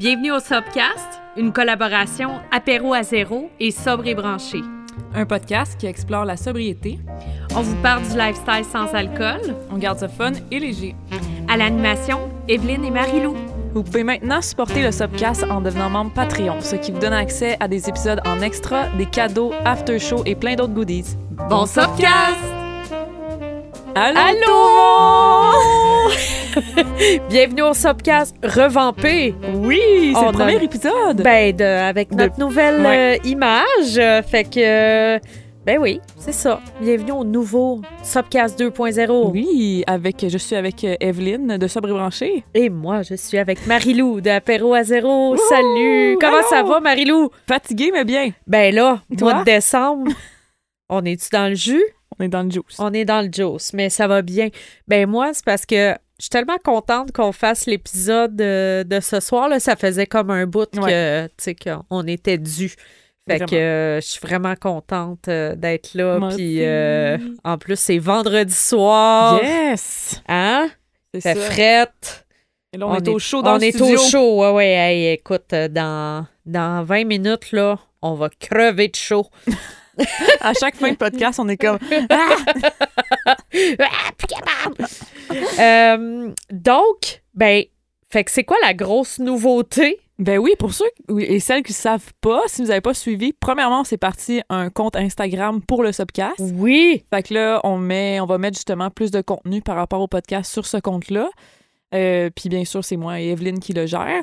Bienvenue au Sobcast, une collaboration apéro à zéro et sobre et branché. Un podcast qui explore la sobriété. On vous parle du lifestyle sans alcool. On garde ça fun et léger. À l'animation, Evelyne et Marie-Lou. Vous pouvez maintenant supporter le Subcast en devenant membre Patreon, ce qui vous donne accès à des épisodes en extra, des cadeaux, after show et plein d'autres goodies. Bon Subcast! Allô! Allô! Bienvenue au Subcast revampé. Oui, c'est On le a- premier épisode. Ben, de- avec notre nouvelle Ouais. euh, image. euh, fait que, euh, ben oui, c'est ça. Bienvenue au nouveau Subcast 2.0. oui, avec je suis avec euh, Evelyne de Sobre et Branché. Et moi, je suis avec Marie-Lou d'Apéro à zéro. Salut! Comment ça va, Marie-Lou? Fatiguée mais bien. Ben là, Toi? mois de décembre, on est-tu dans le jus? On est dans le juice. On est dans le juice, mais ça va bien. Ben moi, c'est parce que je suis tellement contente qu'on fasse l'épisode de, de ce soir. Là. Ça faisait comme un bout que, qu'on était dû. Fait Vraiment. que euh, je suis vraiment contente euh, d'être là. Puis euh, en plus, c'est vendredi soir. Yes! Hein? C'est frette. Et là, on, est, au chaud dans on le est studio. au chaud. Ouais, ouais. Hey, écoute, euh, dans, dans 20 minutes, là, on va crever de chaud. À chaque fin de podcast, on est comme Ah, plus capable! Euh, donc, ben, fait que c'est quoi la grosse nouveauté? Ben oui, pour ceux et celles qui ne savent pas, si vous n'avez pas suivi, premièrement, c'est parti un compte Instagram pour le Subcast. Oui! Fait que là, on, met, on va mettre justement plus de contenu par rapport au podcast sur ce compte-là. Euh, puis bien sûr, c'est moi et Evelyne qui le gère.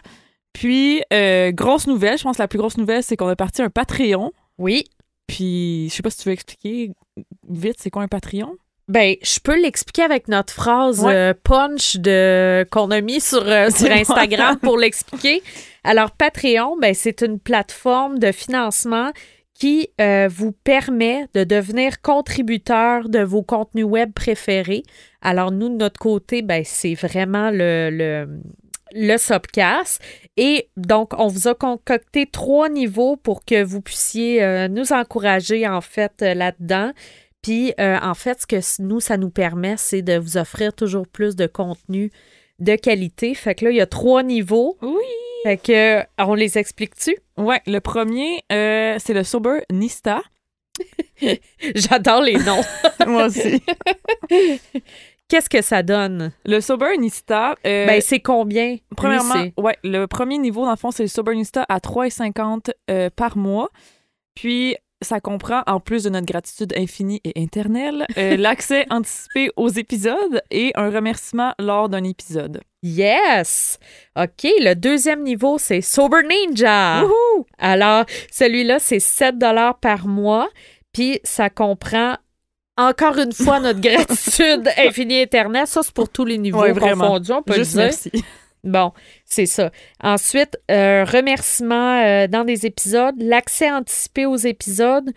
Puis, euh, grosse nouvelle, je pense que la plus grosse nouvelle, c'est qu'on a parti un Patreon. Oui. Puis, je sais pas si tu veux expliquer vite, c'est quoi un Patreon? Ben, je peux l'expliquer avec notre phrase Ouais. euh, punch de qu'on a mis sur, euh, sur Instagram pour l'expliquer. Alors, Patreon, ben, c'est une plateforme de financement qui euh, vous permet de devenir contributeur de vos contenus web préférés. Alors, nous, de notre côté, ben, c'est vraiment le, le, le Subcast. Et donc, on vous a concocté trois niveaux pour que vous puissiez euh, nous encourager, en fait, euh, là-dedans. Puis, euh, en fait, ce que nous, ça nous permet, c'est de vous offrir toujours plus de contenu de qualité. Fait que là, il y a trois niveaux. Oui! Fait que, on les explique-tu? Ouais, le premier, c'est le Sober Nista. J'adore les noms. moi aussi. Qu'est-ce que ça donne? Le Sober Nista. euh, ben, c'est combien? Premièrement, ouais, le premier niveau, dans le fond, c'est le Sobernista à 3,50 euh, par mois. Puis, ça comprend, en plus de notre gratitude infinie et éternelle, euh, l'accès anticipé aux épisodes et un remerciement lors d'un épisode. Yes! OK, le deuxième niveau, c'est Sober Ninja. Wouhou! Alors, celui-là, c'est 7 par mois. Puis, ça comprend encore une fois notre gratitude infinie éternelle. Ça, c'est pour tous les niveaux Ouais, confondus, on peut Juste le dire. merci. Bon, c'est ça. Ensuite, euh, remerciements euh, dans des épisodes, l'accès anticipé aux épisodes,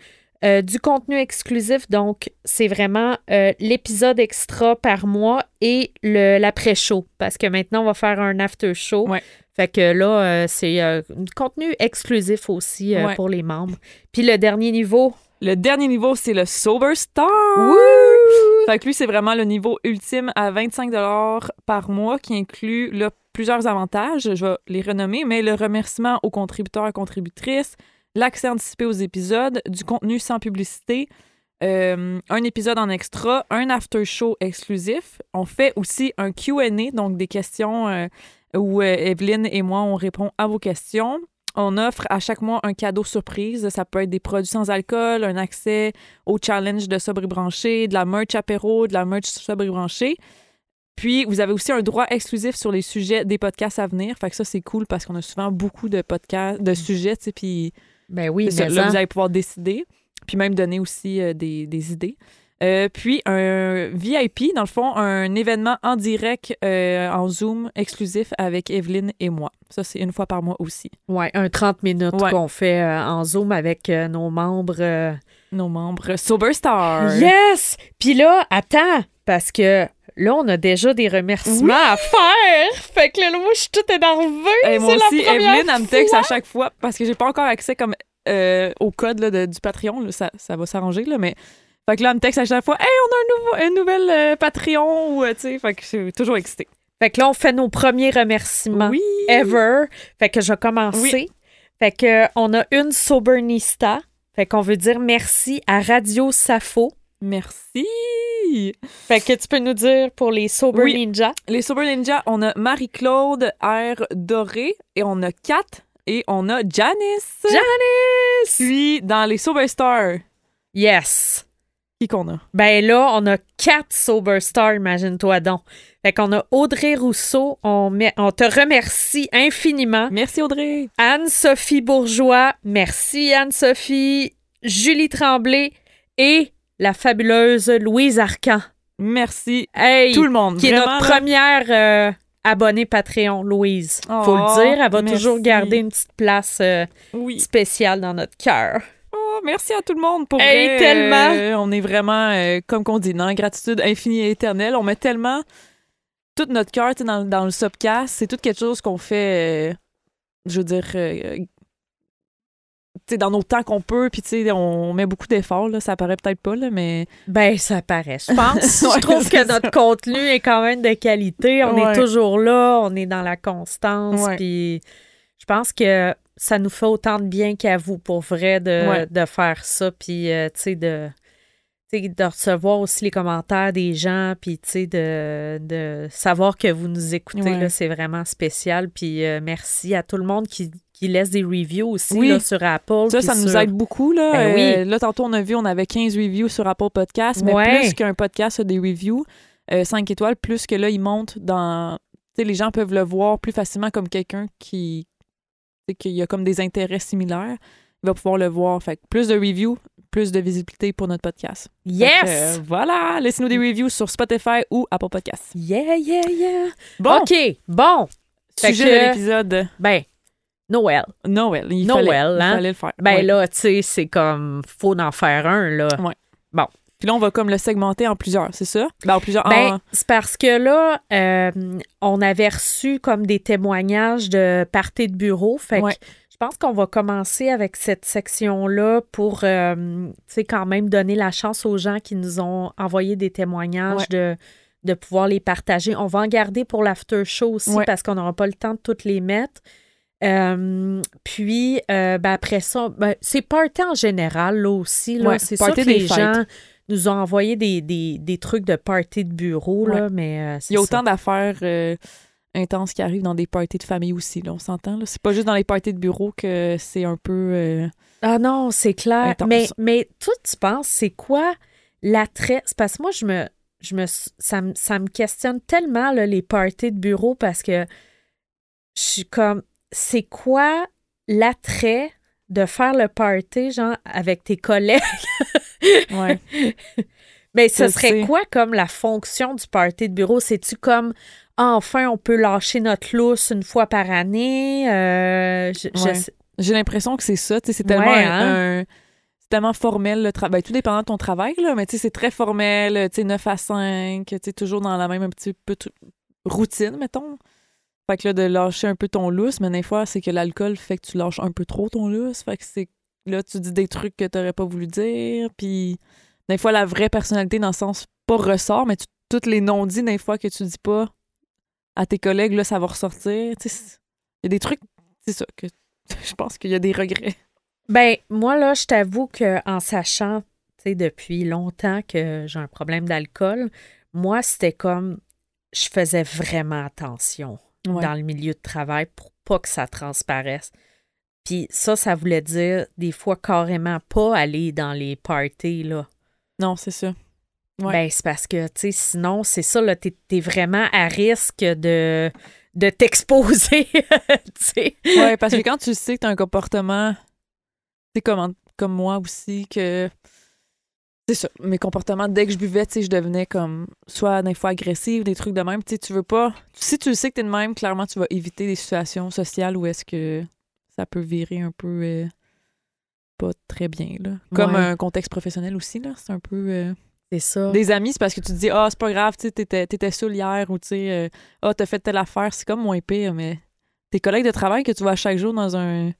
euh, du contenu exclusif. Donc, c'est vraiment euh, l'épisode extra par mois et l'après-show. Parce que maintenant, on va faire un after-show. Ouais. Fait que là, euh, c'est du contenu exclusif aussi Ouais. pour les membres. Puis le dernier niveau. Le dernier niveau, c'est le Sober Star. Fait que lui, c'est vraiment le niveau ultime à 25 par mois qui inclut là, plusieurs avantages. Je vais les renommer, mais le remerciement aux contributeurs et contributrices, l'accès anticipé aux épisodes, du contenu sans publicité, euh, un épisode en extra, un after show exclusif. On fait aussi un QA, donc des questions euh, où euh, Evelyne et moi, on répond à vos questions. On offre à chaque mois un cadeau surprise. Ça peut être des produits sans alcool, un accès au challenge de sobre et branché, de la merch apéro, de la merch sobre et branché. Puis, vous avez aussi un droit exclusif sur les sujets des podcasts à venir. Fait que ça, c'est cool parce qu'on a souvent beaucoup de podcasts, de sujets, tu sais, puis Ben oui, c'est ça, là, vous allez pouvoir décider, puis même donner aussi euh, des, des idées. Euh, puis un VIP, dans le fond, un événement en direct euh, en Zoom exclusif avec Evelyne et moi. Ça, c'est une fois par mois aussi. Ouais, un 30 minutes Ouais. qu'on fait euh, en Zoom avec nos membres. Nos membres Soberstar. Yes! Puis là, attends, parce que là, on a déjà des remerciements à faire. Fait que là, moi, je suis toute énervée. Et moi la aussi, première Evelyne, elle me texte à chaque fois parce que j'ai pas encore accès comme euh, au code là, de- du Patreon. là, ça, ça va s'arranger, là, mais. Fait que là, elle me texte à chaque fois Hey, on a un, nouveau, euh, Patreon ou, euh, tu sais, fait que je suis toujours excitée. Fait que là, on fait nos premiers remerciements Oui. ever. Fait que je vais commencer. Fait que on a une Sobernista. Fait qu'on veut dire merci à Radio Safo. Merci. Fait que tu peux nous dire pour les Sober Oui. Ninja? Les Sober Ninja, on a Marie-Claude R. Doré et on a Kat et on a Janice. Janice! Puis dans les Sober Stars, Yes! Qui qu'on a? Ben là, on a quatre Sober Stars, imagine-toi donc. Fait qu'on a Audrey Rousseau. On, met- on te remercie infiniment. Merci Audrey. Anne-Sophie Bourgeois. Merci Anne-Sophie. Julie Tremblay et la fabuleuse Louise Arcan. Merci Hey! tout le monde. qui est notre première euh, abonnée Patreon, Louise. Faut Oh, le dire, elle va merci. toujours garder une petite place euh, Oui. spéciale dans notre cœur. Merci à tout le monde pour Hey, vrai, tellement. euh, on est vraiment, euh, comme qu'on dit, dans gratitude infinie et éternelle. On met tellement tout notre cœur dans, dans le subcast. C'est tout quelque chose qu'on fait, euh, je veux dire, dans nos temps qu'on peut. Puis, tu sais, on met beaucoup d'efforts. là. Ça paraît peut-être pas, là, mais Ben, ça paraît, je pense. Ouais, je trouve que notre contenu est quand même de qualité. On Ouais. est toujours là, on est dans la constance. Puis je pense que ça nous fait autant de bien qu'à vous, pour vrai, de, Ouais. de faire ça. Puis, euh, tu sais, de, de recevoir aussi les commentaires des gens. Puis, tu sais, de, de savoir que vous nous écoutez, Ouais. c'est vraiment spécial. Puis, euh, merci à tout le monde qui, qui laisse des reviews aussi Oui. là, sur Apple. ça, ça nous aide beaucoup. Là. Ben oui. Euh, là, tantôt, on a vu, on avait 15 reviews sur Apple Podcast, mais Ouais. plus qu'un podcast a des reviews, 5 étoiles, plus que là, ils montent dans. Tu sais, les gens peuvent le voir plus facilement comme quelqu'un qui. Sais, qu'il a comme des intérêts similaires. Il va pouvoir le voir. Fait que plus de reviews, plus de visibilité pour notre podcast. Que, Yes! euh, voilà! Laissez-nous des reviews sur Spotify ou Apple Podcast. Yeah, yeah, yeah. Bon, OK, bon. Sujet que- de l'épisode Ben, Noël. Noël. Il Noël, fallait, il hein? fallait le faire. Ben Ouais. là, tu sais, c'est comme, faut en faire un, là. Puis là, on va comme le segmenter en plusieurs, c'est ça? Ben, en plusieurs. Ben, en- c'est parce que là, euh, on avait reçu comme des témoignages de parties de bureau. Fait que je pense qu'on va commencer avec cette section-là pour, euh, tu sais, quand même donner la chance aux gens qui nous ont envoyé des témoignages Ouais. de, de pouvoir les partager. On va en garder pour l'after show aussi Ouais. parce qu'on n'aura pas le temps de toutes les mettre. Euh, puis, euh, ben après ça, ben, c'est party en général, là aussi. Là. Ouais, c'est sûr que les fêtes. gens nous ont envoyé des, des, des trucs de party de bureau, là, Ouais. mais euh, Il y a ça. autant d'affaires euh, intenses qui arrivent dans des parties de famille aussi, là, on s'entend. là. C'est pas juste dans les parties de bureau que c'est un peu... euh, Ah non, c'est clair. Intense. Mais, mais toi, tu penses, c'est quoi l'attrait? C'est parce que moi, je me, je me, ça, me, ça me questionne tellement, là, les parties de bureau, parce que je suis comme, c'est quoi l'attrait de faire le party, genre, avec tes collègues? Ouais. Mais ce serait sais. quoi comme la fonction du party de bureau? C'est-tu comme enfin on peut lâcher notre lousse une fois par année? Euh, Ouais. J'ai l'impression que c'est ça. C'est tellement, Ouais, hein? un- c'est tellement formel le travail. tout dépendant de ton travail, là, mais tu sais, c'est très formel, tu sais, 9 à 5, tu sais, toujours dans la même un petit peu routine, mettons. Fait que là, de lâcher un peu ton lousse, mais des fois, c'est que l'alcool fait que tu lâches un peu trop ton lousse. Fait que c'est là, tu dis des trucs que t'aurais pas voulu dire. Puis des fois, la vraie personnalité, dans le sens, pas ressort, mais tu- toutes les non-dits, des fois, que tu dis pas à tes collègues, là, ça va ressortir. Tu sais, il y a des trucs, c'est ça, que je pense qu'il y a des regrets. Ben, moi, là, je t'avoue qu'en sachant, tu sais, depuis longtemps que j'ai un problème d'alcool, moi, c'était comme, je faisais vraiment attention Ouais. dans le milieu de travail pour pas que ça transparaisse. Puis ça, ça voulait dire des fois carrément pas aller dans les parties, là. Non, c'est ça. Ouais. Ben, c'est parce que, tu sais, sinon, c'est ça, là, t'es es vraiment à risque de, de t'exposer, tu sais. Ouais, parce que quand tu sais que tu as un comportement, c'est comme, comme moi aussi, que. C'est ça. Mes comportements, dès que je buvais, tu sais, je devenais comme soit des fois agressive, des trucs de même. Tu sais, tu veux pas. Si tu sais que t'es de même, clairement, tu vas éviter des situations sociales où est-ce que ça peut virer un peu euh, pas très bien, là. Comme Ouais. un contexte professionnel aussi, là. C'est un peu. euh, C'est ça. Des amis, c'est parce que tu te dis, ah, c'est pas grave, tu t'étais, t'étais saoul hier ou tu sais, euh, ah, t'as fait telle affaire, c'est comme moins pire, mais tes collègues de travail que tu vois chaque jour dans un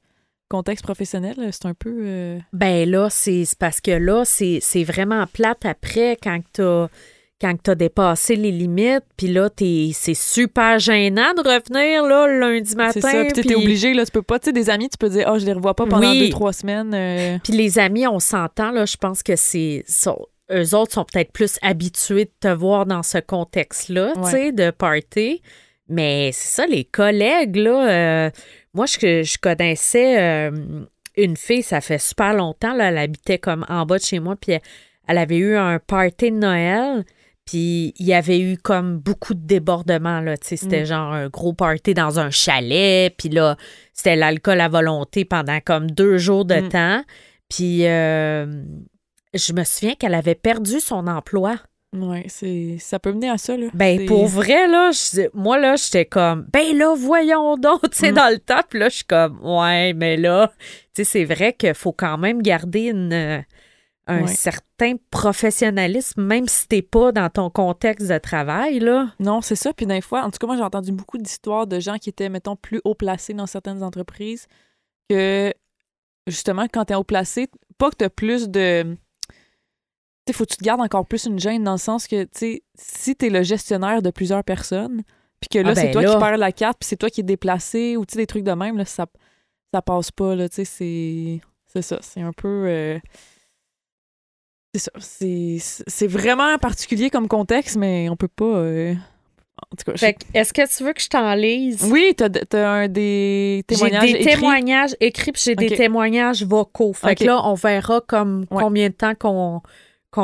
contexte professionnel, c'est un peu. euh, Ben là, c'est c'est parce que là, c'est c'est vraiment plate après quand t'as quand tu as dépassé les limites, puis là, t'es- c'est super gênant de revenir là, le lundi matin. C'est ça. Puis puis- obligé, là. Tu peux pas, tu sais, des amis, tu peux dire, oh, je les revois pas pendant Oui. deux, trois semaines. euh, Puis les amis, on s'entend, là, je pense que c'est. eux autres sont peut-être plus habitués de te voir dans ce contexte-là, tu sais, de party. Mais c'est ça, les collègues, là. euh, moi, je, je connaissais euh, une fille, ça fait super longtemps, là, elle habitait comme en bas de chez moi, puis elle, elle avait eu un party de Noël. Puis il y avait eu comme beaucoup de débordements, là. Tu sais, c'était Mm. genre un gros party dans un chalet. Puis là, c'était l'alcool à volonté pendant comme deux jours de Mm. temps. Puis euh, je me souviens qu'elle avait perdu son emploi. Ouais, c'est ça peut mener à ça là. Ben, pour vrai, là, je- moi, là, j'étais comme, ben là, voyons donc, tu sais, Mm. dans le top, là, je suis comme, ouais, mais là, tu sais, c'est vrai qu'il faut quand même garder une, un Ouais. certain professionnalisme, même si t'es pas dans ton contexte de travail, là. Non, c'est ça. Puis des fois, en tout cas, moi, j'ai entendu beaucoup d'histoires de gens qui étaient, mettons, plus haut placés dans certaines entreprises que, justement, quand t'es haut placé, pas que t'as plus de. Tu sais, faut que tu te gardes encore plus une gêne dans le sens que, tu sais, si t'es le gestionnaire de plusieurs personnes, puis que là, Ah ben c'est toi là. qui perds la carte, puis c'est toi qui es déplacé, ou tu sais, des trucs de même, là, ça, ça passe pas, là, tu sais, c'est. C'est ça, c'est un peu. euh, C'est ça. C'est vraiment particulier comme contexte, mais on peut pas. euh, En tout cas, je- Fait que, est-ce que tu veux que je t'en lise? oui, t'as as un des J'ai témoignages des écrits. témoignages écrits, puis j'ai des témoignages vocaux. Fait que là, on verra comme Ouais. combien de temps qu'on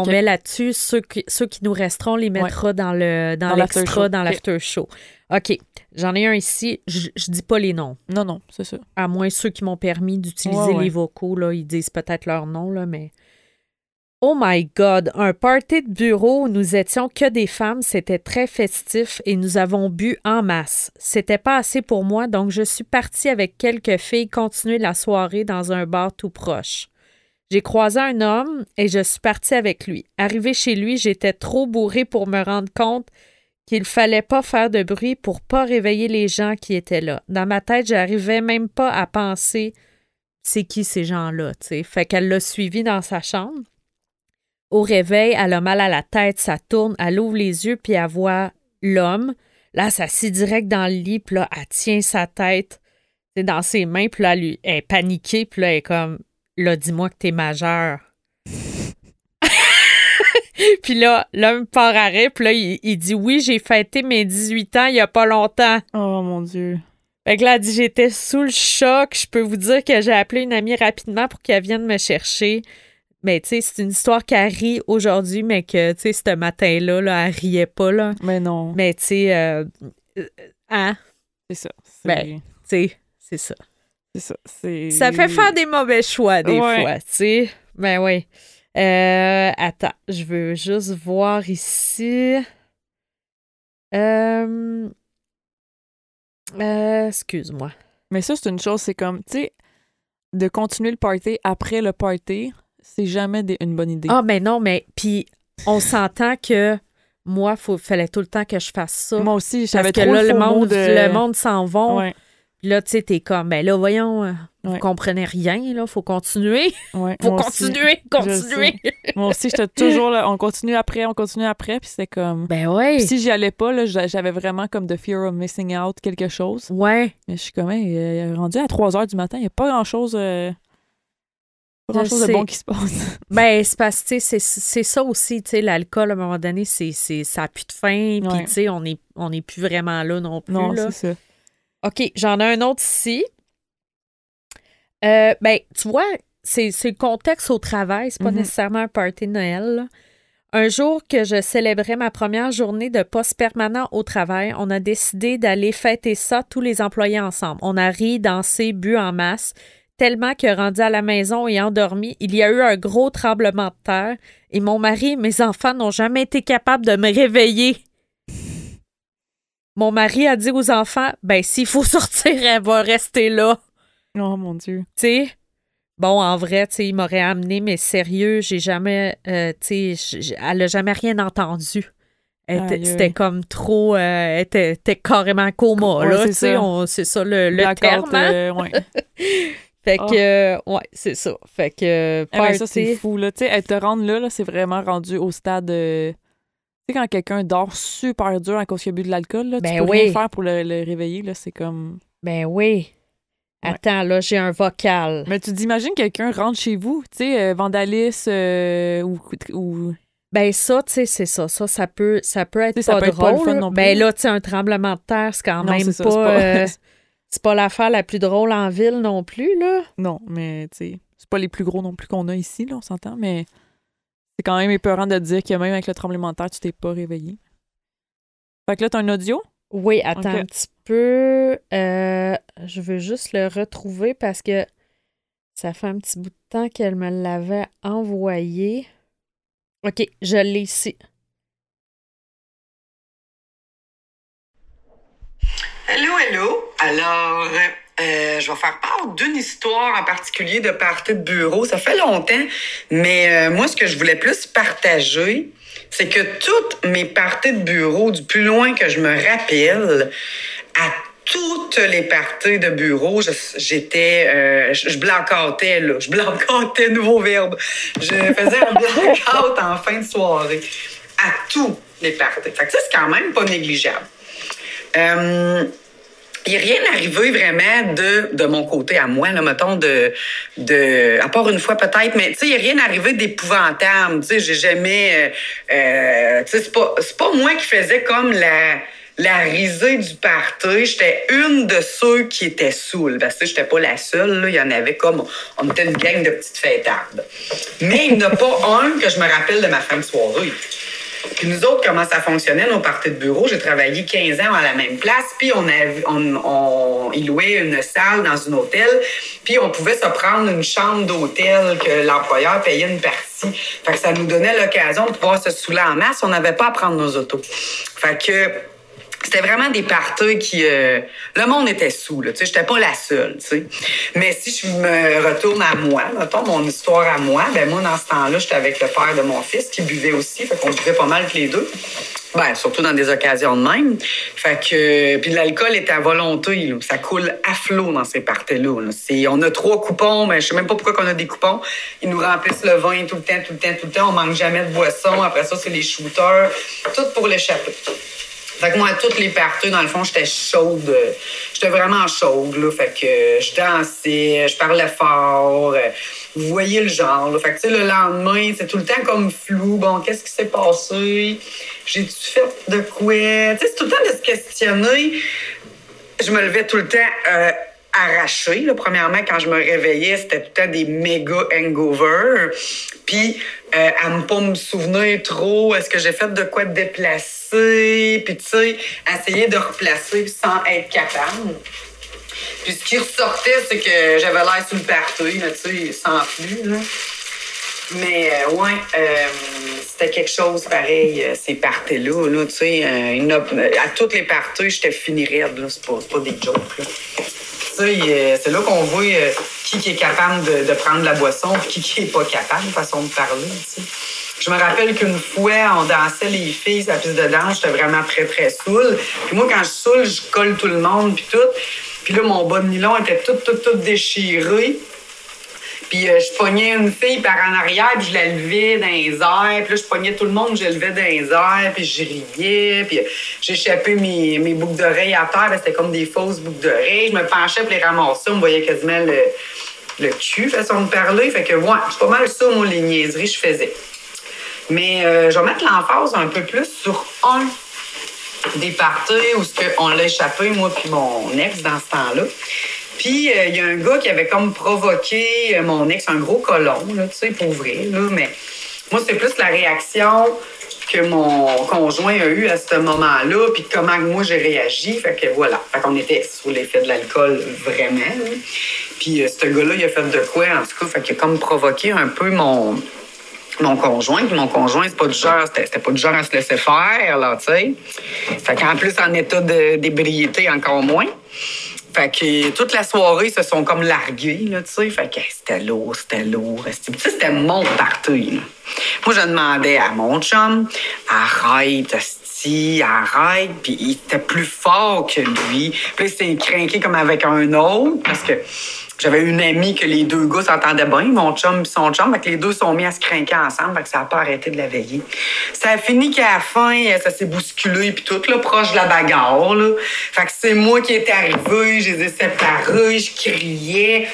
met là-dessus. Ceux qui, ceux qui nous resteront, on les mettra dans le dans, l'extra, dans l'after show. OK. J'en ai un ici. Je, je dis pas les noms. Non, non, c'est ça. À moins ceux qui m'ont permis d'utiliser Ouais, ouais. les vocaux, là, ils disent peut-être leur nom, là, mais. Oh my God! Un party de bureau où nous étions que des femmes, c'était très festif et nous avons bu en masse. C'était pas assez pour moi, donc je suis partie avec quelques filles continuer la soirée dans un bar tout proche. J'ai croisé un homme et je suis partie avec lui. Arrivé chez lui, j'étais trop bourrée pour me rendre compte qu'il fallait pas faire de bruit pour pas réveiller les gens qui étaient là. Dans ma tête, j'arrivais même pas à penser c'est qui ces gens-là, tu sais? Fait qu'elle l'a suivi dans sa chambre. Au réveil, elle a mal à la tête, ça tourne, elle ouvre les yeux puis elle voit l'homme. Là, elle s'assit direct dans le lit, puis là, elle tient sa tête dans ses mains, puis là, elle, est paniquée, puis là, elle est comme, là, dis-moi que t'es majeur. puis là, l'homme part à rire, puis là, il, il dit, oui, j'ai fêté mes 18 ans il y a pas longtemps. Oh mon Dieu. Fait que là, elle dit J'étais sous le choc. Je peux vous dire que j'ai appelé une amie rapidement pour qu'elle vienne me chercher. Mais tu sais, c'est une histoire qui rit aujourd'hui, mais que tu sais, ce matin-là, là, elle riait pas. Là. Mais non, Mais tu sais, euh, euh, hein, c'est ça. C'est Ben, tu sais, c'est ça. c'est ça. Ça fait faire des mauvais choix des Ouais. fois, tu sais. Ben oui. Euh, attends, je veux juste voir ici. Euh, euh, excuse-moi. Mais ça, c'est une chose, c'est comme, tu sais, de continuer le party après le party, c'est jamais des- une bonne idée. Ah, mais non, mais puis on s'entend que moi, il fallait tout le temps que je fasse ça. Moi aussi, parce j'avais que trop là, le, monde, de... le monde s'en vont. Ouais, Puis là, tu sais, t'es comme, ben là, voyons, euh, vous Ouais. comprenez rien, là, faut continuer. ouais. Faut aussi. continuer, continuer. Moi aussi, j'étais toujours là, on continue après, on continue après, puis c'était comme... Ben ouais. Puis si j'y allais pas, là, j'a- j'avais vraiment comme de fear of missing out quelque chose. Ouais. Mais je suis comme, hey, euh, rendu à 3 heures du matin, il n'y a pas grand-chose... euh, pas Je grand-chose de bon qui se passe. Ben, c'est parce que, c'est- ça aussi, tu sais, l'alcool, à un moment donné, c'est, ça n'a plus de fin, puis, tu sais, on n'est on est plus vraiment là non plus, non, c'est ça. OK, j'en ai un autre ici. Euh, ben, tu vois, c'est le contexte au travail, c'est pas Mhm. nécessairement un party de Noël. là. Un jour que je célébrais ma première journée de poste permanent au travail, on a décidé d'aller fêter ça tous les employés ensemble. On a ri, dansé, bu en masse, tellement que rendu à la maison et endormi, il y a eu un gros tremblement de terre et mon mari et mes enfants n'ont jamais été capables de me réveiller. Mon mari a dit aux enfants, ben s'il faut sortir, elle va rester là. Oh mon Dieu. Tu sais, bon, en vrai, tu sais, il m'aurait amené, mais sérieux, j'ai jamais, euh, tu sais, elle a jamais rien entendu. C'était comme trop, euh, elle était, était carrément coma, Ouais, là, c'est tu sais, ça. on- c'est ça le, le terme. hein? euh, ouais. Fait Oh. que, euh, ouais, c'est ça. Fait que, Eh ben, ça, c'est party- fou. Là. Tu sais, elle te rendre là, là c'est vraiment rendu au stade. euh, sais, quand quelqu'un dort super dur à cause qu'il a bu de l'alcool, là, Ben tu peux oui. rien faire pour le, le réveiller, là, c'est comme... Ben oui. Ouais. Attends, là, j'ai un vocal. Mais tu t'imagines quelqu'un rentre chez vous, tu sais, euh, vandalisme euh, ou, ou... Ben ça, tu sais, c'est ça. Ça, ça peut, ça peut être Tu sais, ça pas peut être pas le drôle. non plus. ben là, tu sais, un tremblement de terre, c'est quand Non, même ça, pas... pas- euh, c'est pas l'affaire la plus drôle en ville non plus, là. Non, mais tu sais, c'est pas les plus gros non plus qu'on a ici, là, on s'entend, mais c'est quand même épeurant de dire que même avec le tremblement de terre, tu t'es pas réveillé. Fait que là, t'as un audio? Oui, attends un petit peu. Euh, je veux juste le retrouver parce que ça fait un petit bout de temps qu'elle me l'avait envoyé. OK, je l'ai ici. Hello, hello. Alors, euh, je vais faire part d'une histoire en particulier de partie de bureau. Ça fait longtemps, mais euh, moi, ce que je voulais plus partager, c'est que toutes mes parties de bureau, du plus loin que je me rappelle, à toutes les parties de bureau, j'étais, euh, je, je blancoutais, là. Je blancoutais, nouveau verbe. Je faisais un blackout en fin de soirée. À tous les parties. Ça, c'est quand même pas négligeable. Euh, il n'est rien arrivé vraiment de, de mon côté à moi, là, mettons, de, de. À part une fois peut-être, mais tu sais, il n'est rien arrivé d'épouvantable. Tu sais, j'ai jamais. euh, euh, tu sais, c'est pas, pas moi qui faisais comme la. La risée du party, j'étais une de ceux qui étaient saouls. Parce que j'étais pas la seule. Il y en avait comme. On était une gang de petites fêtardes. Mais il n'y en a pas un que je me rappelle de ma de soirée. Nous autres, comment ça fonctionnait, nos parties de bureau? J'ai travaillé 15 ans à la même place, puis on, avait, on, louaient une salle dans un hôtel, puis on pouvait se prendre une chambre d'hôtel que l'employeur payait une partie. Fait que ça nous donnait l'occasion de pouvoir se saouler en masse. On n'avait pas à prendre nos autos. Fait que c'était vraiment des parties qui... euh, le monde était sous, là. Tu sais, j'étais pas la seule, tu sais. Mais si je me retourne à moi, mettons, mon histoire à moi, ben moi, dans ce temps-là, j'étais avec le père de mon fils qui buvait aussi. Fait qu'on buvait pas mal que les deux. Ben, surtout dans des occasions de même. Fait que... Puis l'alcool était à volonté, là. Ça coule à flot dans ces parties-là. là. C'est- On a trois coupons, mais je sais même pas pourquoi qu'on a des coupons. Ils nous remplissent le vin tout le temps, tout le temps, tout le temps. On manque jamais de boisson. Après ça, c'est les shooters. Tout pour l'échapper. Fait que moi, à toutes les parties, dans le fond, j'étais chaude. J'étais vraiment chaude, là. Fait que euh, je dansais, je parlais fort. euh, Vous voyez le genre, là. Fait que, tu sais, le lendemain, c'est tout le temps comme flou. Bon, qu'est-ce qui s'est passé? J'ai-tu fait de quoi? Tu sais, c'est tout le temps de se questionner. Je me levais tout le temps euh, arraché. Là. Premièrement, quand je me réveillais, c'était tout le temps des méga hangovers. Puis, à ne pas me souvenir trop, est-ce que j'ai fait de quoi de déplacer? Puis, tu sais, essayer de replacer sans être capable. Puis, ce qui ressortait, c'est que j'avais l'air sur le party, là, tu sais, sans plus. Là. Mais euh, ouais, euh, c'était quelque chose pareil, euh, ces parties-là. Là, tu sais, à toutes les parties, j'étais fini raide. Là, c'est, pas, pas des jokes. Là. C'est là qu'on voit qui, est capable de, prendre la boisson et qui, qui est pas capable, façon de parler. Tu sais. Je me rappelle qu'une fois, on dansait les filles sur la piste de danse, j'étais vraiment très, très saoule. Puis moi, quand je saoule, je colle tout le monde, puis tout. Puis là, mon bas de nylon était tout, tout, tout déchiré. Puis euh, je pognais une fille par en arrière, puis je la levais dans les airs. Puis là, je pognais tout le monde, je le levais dans les airs, puis je riais. Puis j'échappais mes, mes boucles d'oreilles à terre, c'était comme des fausses boucles d'oreilles. Je me penchais pour les ramasser, on me voyait quasiment le, le cul, façon de parler. Fait que, ouais, c'est pas mal ça, moi, les niaiseries je faisais. Mais euh, je vais mettre l'emphase un peu plus sur un des parties où ce que on l'a échappé, moi puis mon ex, dans ce temps-là. Puis, euh, il y a un gars qui avait comme provoqué euh, mon ex, un gros colon, là, tu sais, pour vrai, là. Mais moi, c'est plus la réaction que mon conjoint a eue à ce moment-là, puis comment moi j'ai réagi. Fait que voilà. Fait qu'on était sous l'effet de l'alcool, vraiment. Puis, ce gars-là, il a fait de quoi, en tout cas? Fait qu'il a comme provoqué un peu mon mon conjoint. Puis mon conjoint, c'est pas du genre, c'était pas du genre à se laisser faire, là, tu sais. Fait qu'en plus, en état d'ébriété, encore moins. Fait que toute la soirée, ils se sont comme largués, là, tu sais. Fait que c'était lourd, c'était lourd. C'était- mon party, là. Moi, je demandais à mon chum, arrête, parti, arrête. Puis il était plus fort que lui. Puis il s'est craqué comme avec un autre parce que j'avais une amie que les deux gars s'entendaient bien, mon chum et son chum, fait que les deux sont mis à se craquer ensemble, fait que ça n'a pas arrêté de la veiller. Ça a fini qu'à la fin, ça s'est bousculé puis tout, là, proche de la bagarre, là. Fait que c'est moi qui étais arrivée, je les ai séparés, je criais.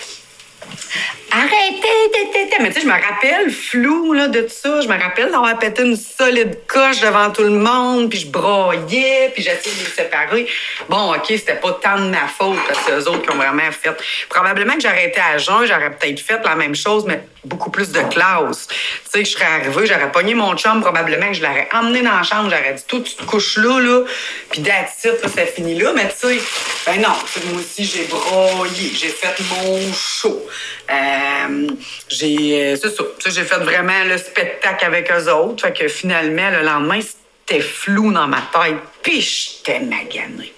Arrêtez, Mais tu sais, je me rappelle flou là, de tout ça. Je me rappelle d'avoir pété une solide coche devant tout le monde, puis je broyais, puis j'essayais de les séparer. Bon, OK, c'était pas tant de ma faute, parce que eux autres qui ont vraiment fait. Probablement que j'aurais été à jeun, j'aurais peut-être fait la même chose, mais beaucoup plus de classe. Tu sais, je serais arrivée, j'aurais pogné mon chum, probablement que je l'aurais emmené dans la chambre, j'aurais dit, tout, tu te couches là, là, puis that's it, là, ça finit là. Mais tu sais, ben non, moi aussi, j'ai broyé, j'ai fait mon show. Euh, j'ai, c'est ça, j'ai fait vraiment le spectacle avec eux autres. Fait que finalement, le lendemain, c'était flou dans ma tête. Puis j'étais magané.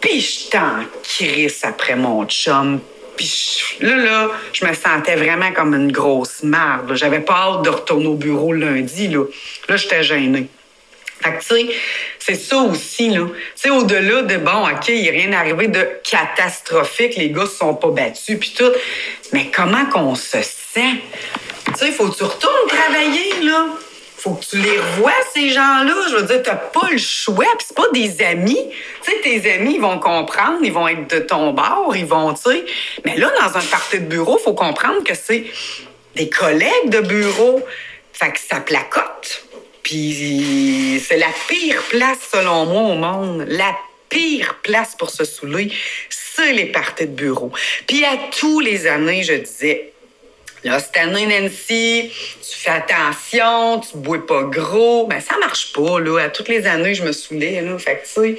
Puis j'étais en crise après mon chum. Puis là, là, je me sentais vraiment comme une grosse marde. J'avais pas hâte de retourner au bureau lundi. Là, là j'étais gênée. Fait que, tu sais, c'est ça aussi, là. Tu sais, au-delà de, bon, OK, il a rien arrivé de catastrophique, les gars se sont pas battus, puis tout. Mais comment qu'on se sent? Tu sais, faut que tu retournes travailler, là. Faut que tu les revoies, ces gens-là. Je veux dire, t'as pas le choix, puis c'est pas des amis. Tu sais, tes amis, ils vont comprendre, ils vont être de ton bord, ils vont, tu sais. Mais là, dans un parti de bureau, faut comprendre que c'est des collègues de bureau. Fait que ça placote. Puis c'est la pire place, selon moi, au monde. La pire place pour se saouler, c'est les parties de bureau. Puis à tous les années, je disais, Là, cette année, Nancy, tu fais attention, tu bois pas gros. Ben, ça marche pas, là. À toutes les années, je me saoulais, là. Fait que, tu sais,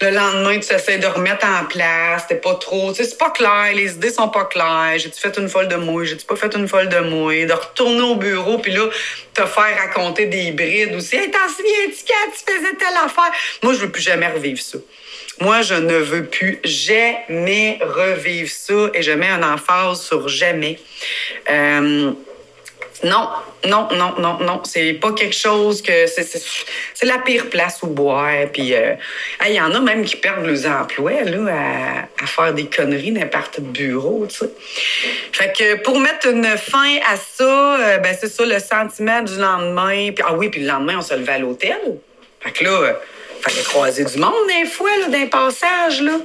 le lendemain, tu essaies de remettre en place. T'es pas trop, tu sais, c'est pas clair. Les idées sont pas claires. J'ai-tu fait une folle de moi? J'ai-tu pas fait une folle de moi? De retourner au bureau, puis là, te faire raconter des hybrides aussi. Hey, t'en souviens-tu quand tu faisais telle affaire? Moi, je veux plus jamais revivre ça. Moi, je ne veux plus jamais revivre ça et je mets un emphase sur jamais. Euh, non, non, non, non, non. C'est pas quelque chose que. C'est la pire place où boire. Puis, euh, il y en a même qui perdent leurs emplois là, à, faire des conneries n'importe bureau, tu. Fait que pour mettre une fin à ça, euh, ben c'est ça le sentiment du lendemain. Ah oui, puis le lendemain, on se levait à l'hôtel. Fait que là, fallait croiser du monde des fois, là, d'un passage, là.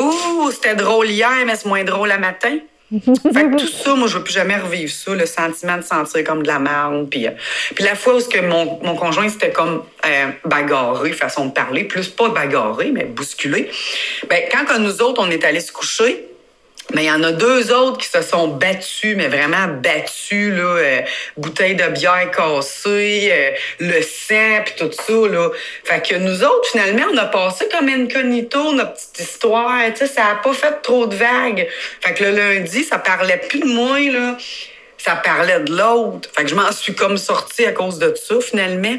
Ouh, c'était drôle hier, mais c'est moins drôle à matin. fait que tout ça, moi, je veux plus jamais revivre ça, le sentiment de sentir comme de la merde. Puis, euh, puis la fois où que mon, mon conjoint, c'était comme euh, bagarré, façon de parler, plus pas bagarré, mais bousculé. Ben, quand nous autres, on est allés se coucher, mais il y en a deux autres qui se sont battus, mais vraiment battus, là, euh, bouteille de bière cassée, euh, le sang, puis tout ça, là. Fait que nous autres, finalement, on a passé comme incognito notre petite histoire, ça a pas fait trop de vagues. Fait que le lundi, ça parlait plus de moi, là. Ça parlait de l'autre. Fait que je m'en suis comme sortie à cause de ça, finalement.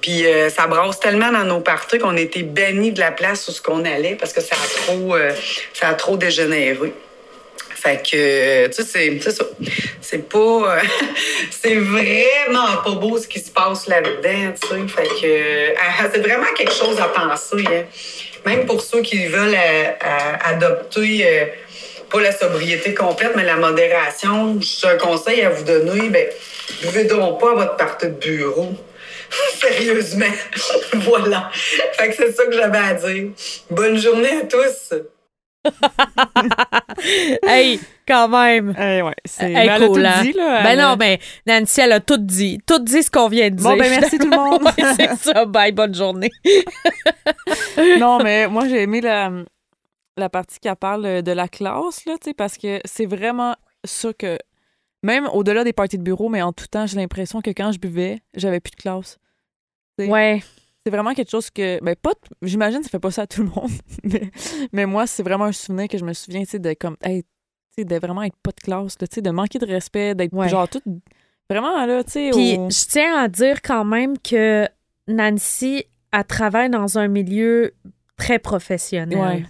Puis euh, ça brasse tellement dans nos parties qu'on était bannis de la place où ce qu'on allait parce que ça a trop, ça a trop dégénéré. Fait que, tu sais, c'est ça. C'est pas. Euh, c'est vraiment pas beau ce qui se passe là-dedans, tu sais. Fait que, ah, c'est vraiment quelque chose à penser, hein. Même pour ceux qui veulent euh, adopter. Euh, pas la sobriété complète, mais la modération. J'ai un conseil à vous donner. Ben, buvez donc pas à votre partie de bureau. Sérieusement. voilà. Fait que c'est ça que j'avais à dire. Bonne journée à tous. hey, quand même. Hey, ouais, c'est hey, elle cool, a tout dit, là. Ben non, ben, Nancy, elle a tout dit. Tout dit ce qu'on vient de dire. Bon, ben, merci tout le monde. c'est ça. Bye, bonne journée. non, mais moi, j'ai aimé la, la partie qui parle de la classe, là, tu sais, parce que c'est vraiment ça que. Même au-delà des parties de bureau, mais en tout temps, j'ai l'impression que quand je buvais, j'avais plus de classe. Ouais c'est vraiment quelque chose que ben pas j'imagine ça fait pas ça à tout le monde mais, moi c'est vraiment un souvenir que je me souviens tu sais de comme hey, de vraiment être pas de classe tu sais de manquer de respect d'être genre tout vraiment là tu sais puis je tiens à dire quand même que Nancy a travaillé dans un milieu très professionnel.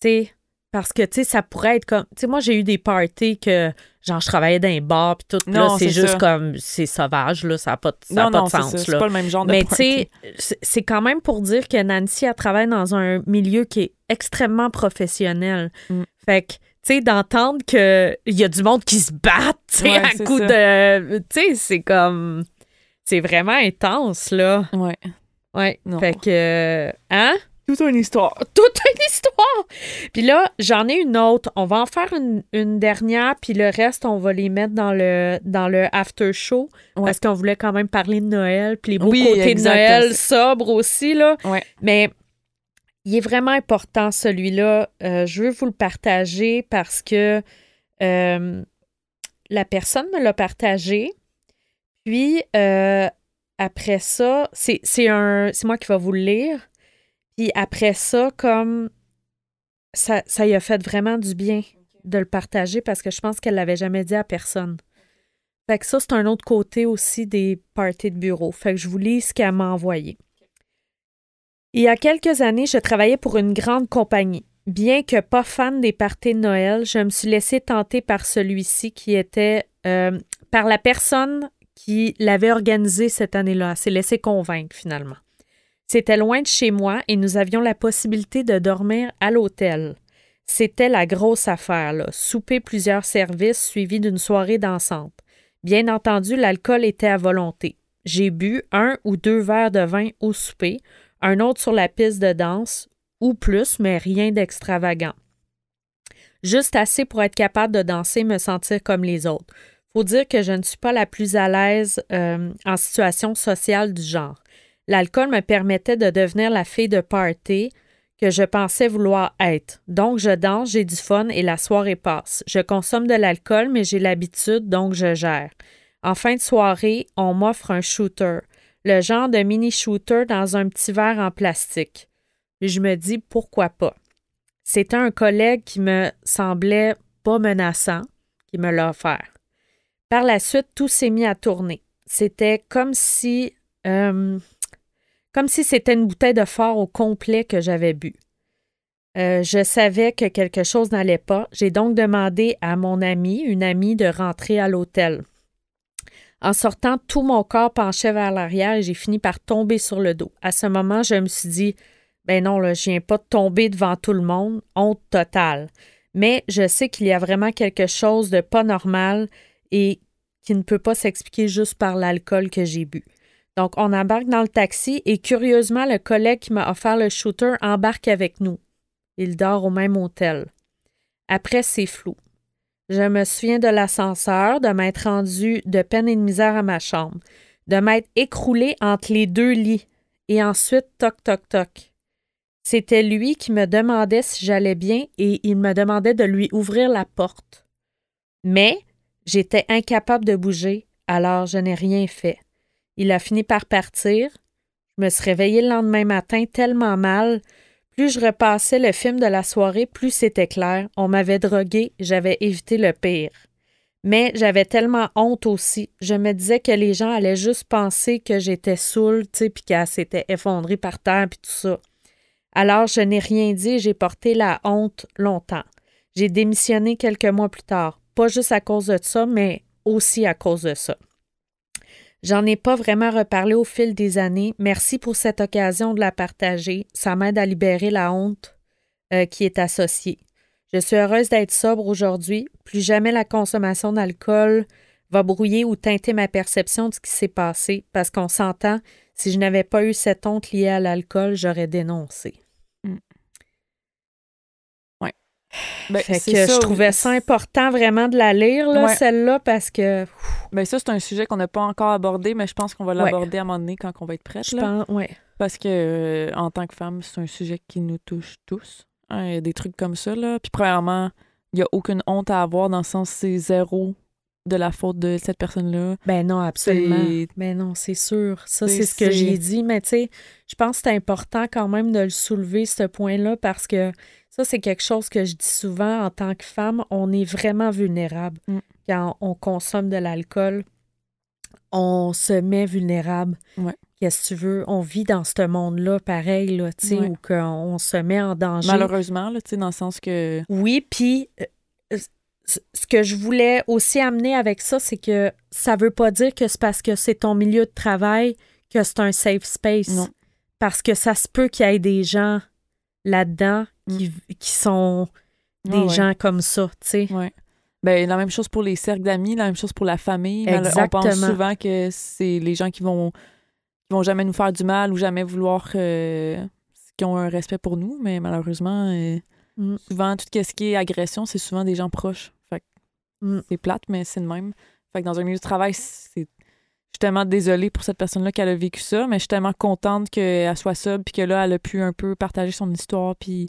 Tu sais parce que, tu sais, ça pourrait être comme. Tu sais, moi, j'ai eu des parties que, genre, je travaillais dans un bar, puis tout. puis là, Non, c'est juste ça. comme. C'est sauvage, là. Ça n'a pas, de- ça a pas non, de sens. C'est pas le même genre de Mais tu sais, c'est- quand même pour dire que Nancy, elle travaille dans un milieu qui est extrêmement professionnel. Mm. Fait que, tu sais, d'entendre qu'il y a du monde qui se bat, tu sais, Ouais, à coup ça. de. Tu sais, c'est comme. C'est vraiment intense, là. Ouais. Ouais. Non. Fait que. Hein? Toute une histoire. toute une histoire. Puis là, j'en ai une autre. On va en faire une, une dernière, puis le reste, on va les mettre dans le, dans le after show Ouais. parce qu'on voulait quand même parler de Noël, puis les beaux Oui, côtés exact. de Noël sobres aussi, là. Ouais. Mais il est vraiment important, celui-là. Euh, je veux vous le partager parce que euh, la personne me l'a partagé. Puis, euh, après ça, c'est c'est un- c'est moi qui vais vous le lire. Puis après ça, comme ça, ça y a fait vraiment du bien de le partager parce que je pense qu'elle l'avait jamais dit à personne. Fait que ça, c'est un autre côté aussi des parties de bureau. Fait que je vous lis ce qu'elle m'a envoyé. Il y a quelques années, je travaillais pour une grande compagnie. Bien que pas fan des parties de Noël, je me suis laissé tenter par celui-ci qui était euh, par la personne qui l'avait organisé cette année-là. Elle s'est laissée convaincre finalement. C'était loin de chez moi et nous avions la possibilité de dormir à l'hôtel. C'était la grosse affaire. Souper plusieurs services suivis d'une soirée dansante. Bien entendu, l'alcool était à volonté. J'ai bu un ou deux verres de vin au souper, un autre sur la piste de danse, ou plus, mais rien d'extravagant. Juste assez pour être capable de danser me sentir comme les autres. Faut dire que je ne suis pas la plus à l'aise euh, en situation sociale du genre. L'alcool me permettait de devenir la fille de party que je pensais vouloir être. Donc, je danse, j'ai du fun et la soirée passe. Je consomme de l'alcool, mais j'ai l'habitude, donc je gère. En fin de soirée, on m'offre un shooter, le genre de mini shooter dans un petit verre en plastique. Je me dis pourquoi pas? C'était un collègue qui me semblait pas menaçant qui me l'a offert. Par la suite, tout s'est mis à tourner. C'était comme si euh, comme si c'était une bouteille de fort au complet que j'avais bu. Euh, je savais que quelque chose n'allait pas. J'ai donc demandé à mon amie, une amie, de rentrer à l'hôtel. En sortant, tout mon corps penchait vers l'arrière et j'ai fini par tomber sur le dos. À ce moment, je me suis dit Ben non, là, je viens pas de tomber devant tout le monde. Honte totale. Mais je sais qu'il y a vraiment quelque chose de pas normal et qui ne peut pas s'expliquer juste par l'alcool que j'ai bu. Donc, on embarque dans le taxi et curieusement, le collègue qui m'a offert le shooter embarque avec nous. Il dort au même hôtel. Après, c'est flou. Je me souviens de l'ascenseur, de m'être rendu de peine et de misère à ma chambre, de m'être écroulé entre les deux lits, et ensuite, toc, toc, toc. C'était lui qui me demandait si j'allais bien et il me demandait de lui ouvrir la porte. Mais j'étais incapable de bouger, alors je n'ai rien fait. Il a fini par partir. Je me suis réveillée le lendemain matin tellement mal. Plus je repassais le film de la soirée, plus c'était clair. On m'avait drogué, j'avais évité le pire. Mais j'avais tellement honte aussi. Je me disais que les gens allaient juste penser que j'étais saoule, tu sais, puis qu'elle s'était effondrée par terre, puis tout ça. Alors je n'ai rien dit j'ai porté la honte longtemps. J'ai démissionné quelques mois plus tard, pas juste à cause de ça, mais aussi à cause de ça. J'en ai pas vraiment reparlé au fil des années. Merci pour cette occasion de la partager. Ça m'aide à libérer la honte euh, qui est associée. Je suis heureuse d'être sobre aujourd'hui. Plus jamais la consommation d'alcool va brouiller ou teinter ma perception de ce qui s'est passé parce qu'on s'entend, si je n'avais pas eu cette honte liée à l'alcool, j'aurais dénoncé. Ben, fait que ça, je trouvais ça important vraiment de la lire, là, Ouais. celle-là, parce que Ben, ça, c'est un sujet qu'on n'a pas encore abordé, mais je pense qu'on va Ouais. l'aborder à un moment donné quand on va être prête. je là. pense, ouais. Parce que, euh, en tant que femme, c'est un sujet qui nous touche tous. Hein, des trucs comme ça, là. Puis, premièrement, il n'y a aucune honte à avoir dans le sens c'est zéro de la faute de cette personne-là. Ben non, absolument. Ben non, c'est sûr. Ça, C'est- ce que j'ai dit. Mais tu sais, je pense que c'est important quand même de le soulever, ce point-là, parce que ça, c'est quelque chose que je dis souvent en tant que femme. On est vraiment vulnérable Mm. quand on consomme de l'alcool. On se met vulnérable. Ouais. qu'est-ce que tu veux, on vit dans ce monde-là pareil, là, tu sais, Ouais. où qu'on on se met en danger. Malheureusement, là, tu sais, dans le sens que. Oui, puis euh, ce que je voulais aussi amener avec ça, c'est que ça veut pas dire que c'est parce que c'est ton milieu de travail que c'est un safe space. Non. Parce que ça se peut qu'il y ait des gens là-dedans qui, qui sont des Mm. Ouais, ouais. gens comme ça, tu sais. Ouais. Ben, la même chose pour les cercles d'amis, la même chose pour la famille. Mal- On pense Exactement. souvent que c'est les gens qui vont qui vont jamais nous faire du mal ou jamais vouloir euh, qui ont un respect pour nous, mais malheureusement, euh, Mm. souvent, tout ce qui est agression, c'est souvent des gens proches. Que Mm. c'est plate, mais c'est le même. Fait que dans un milieu de travail, c'est. Je suis tellement désolée pour cette personne-là qu'elle a vécu ça, mais je suis tellement contente qu'elle soit sobre puis que là, elle a pu un peu partager son histoire puis.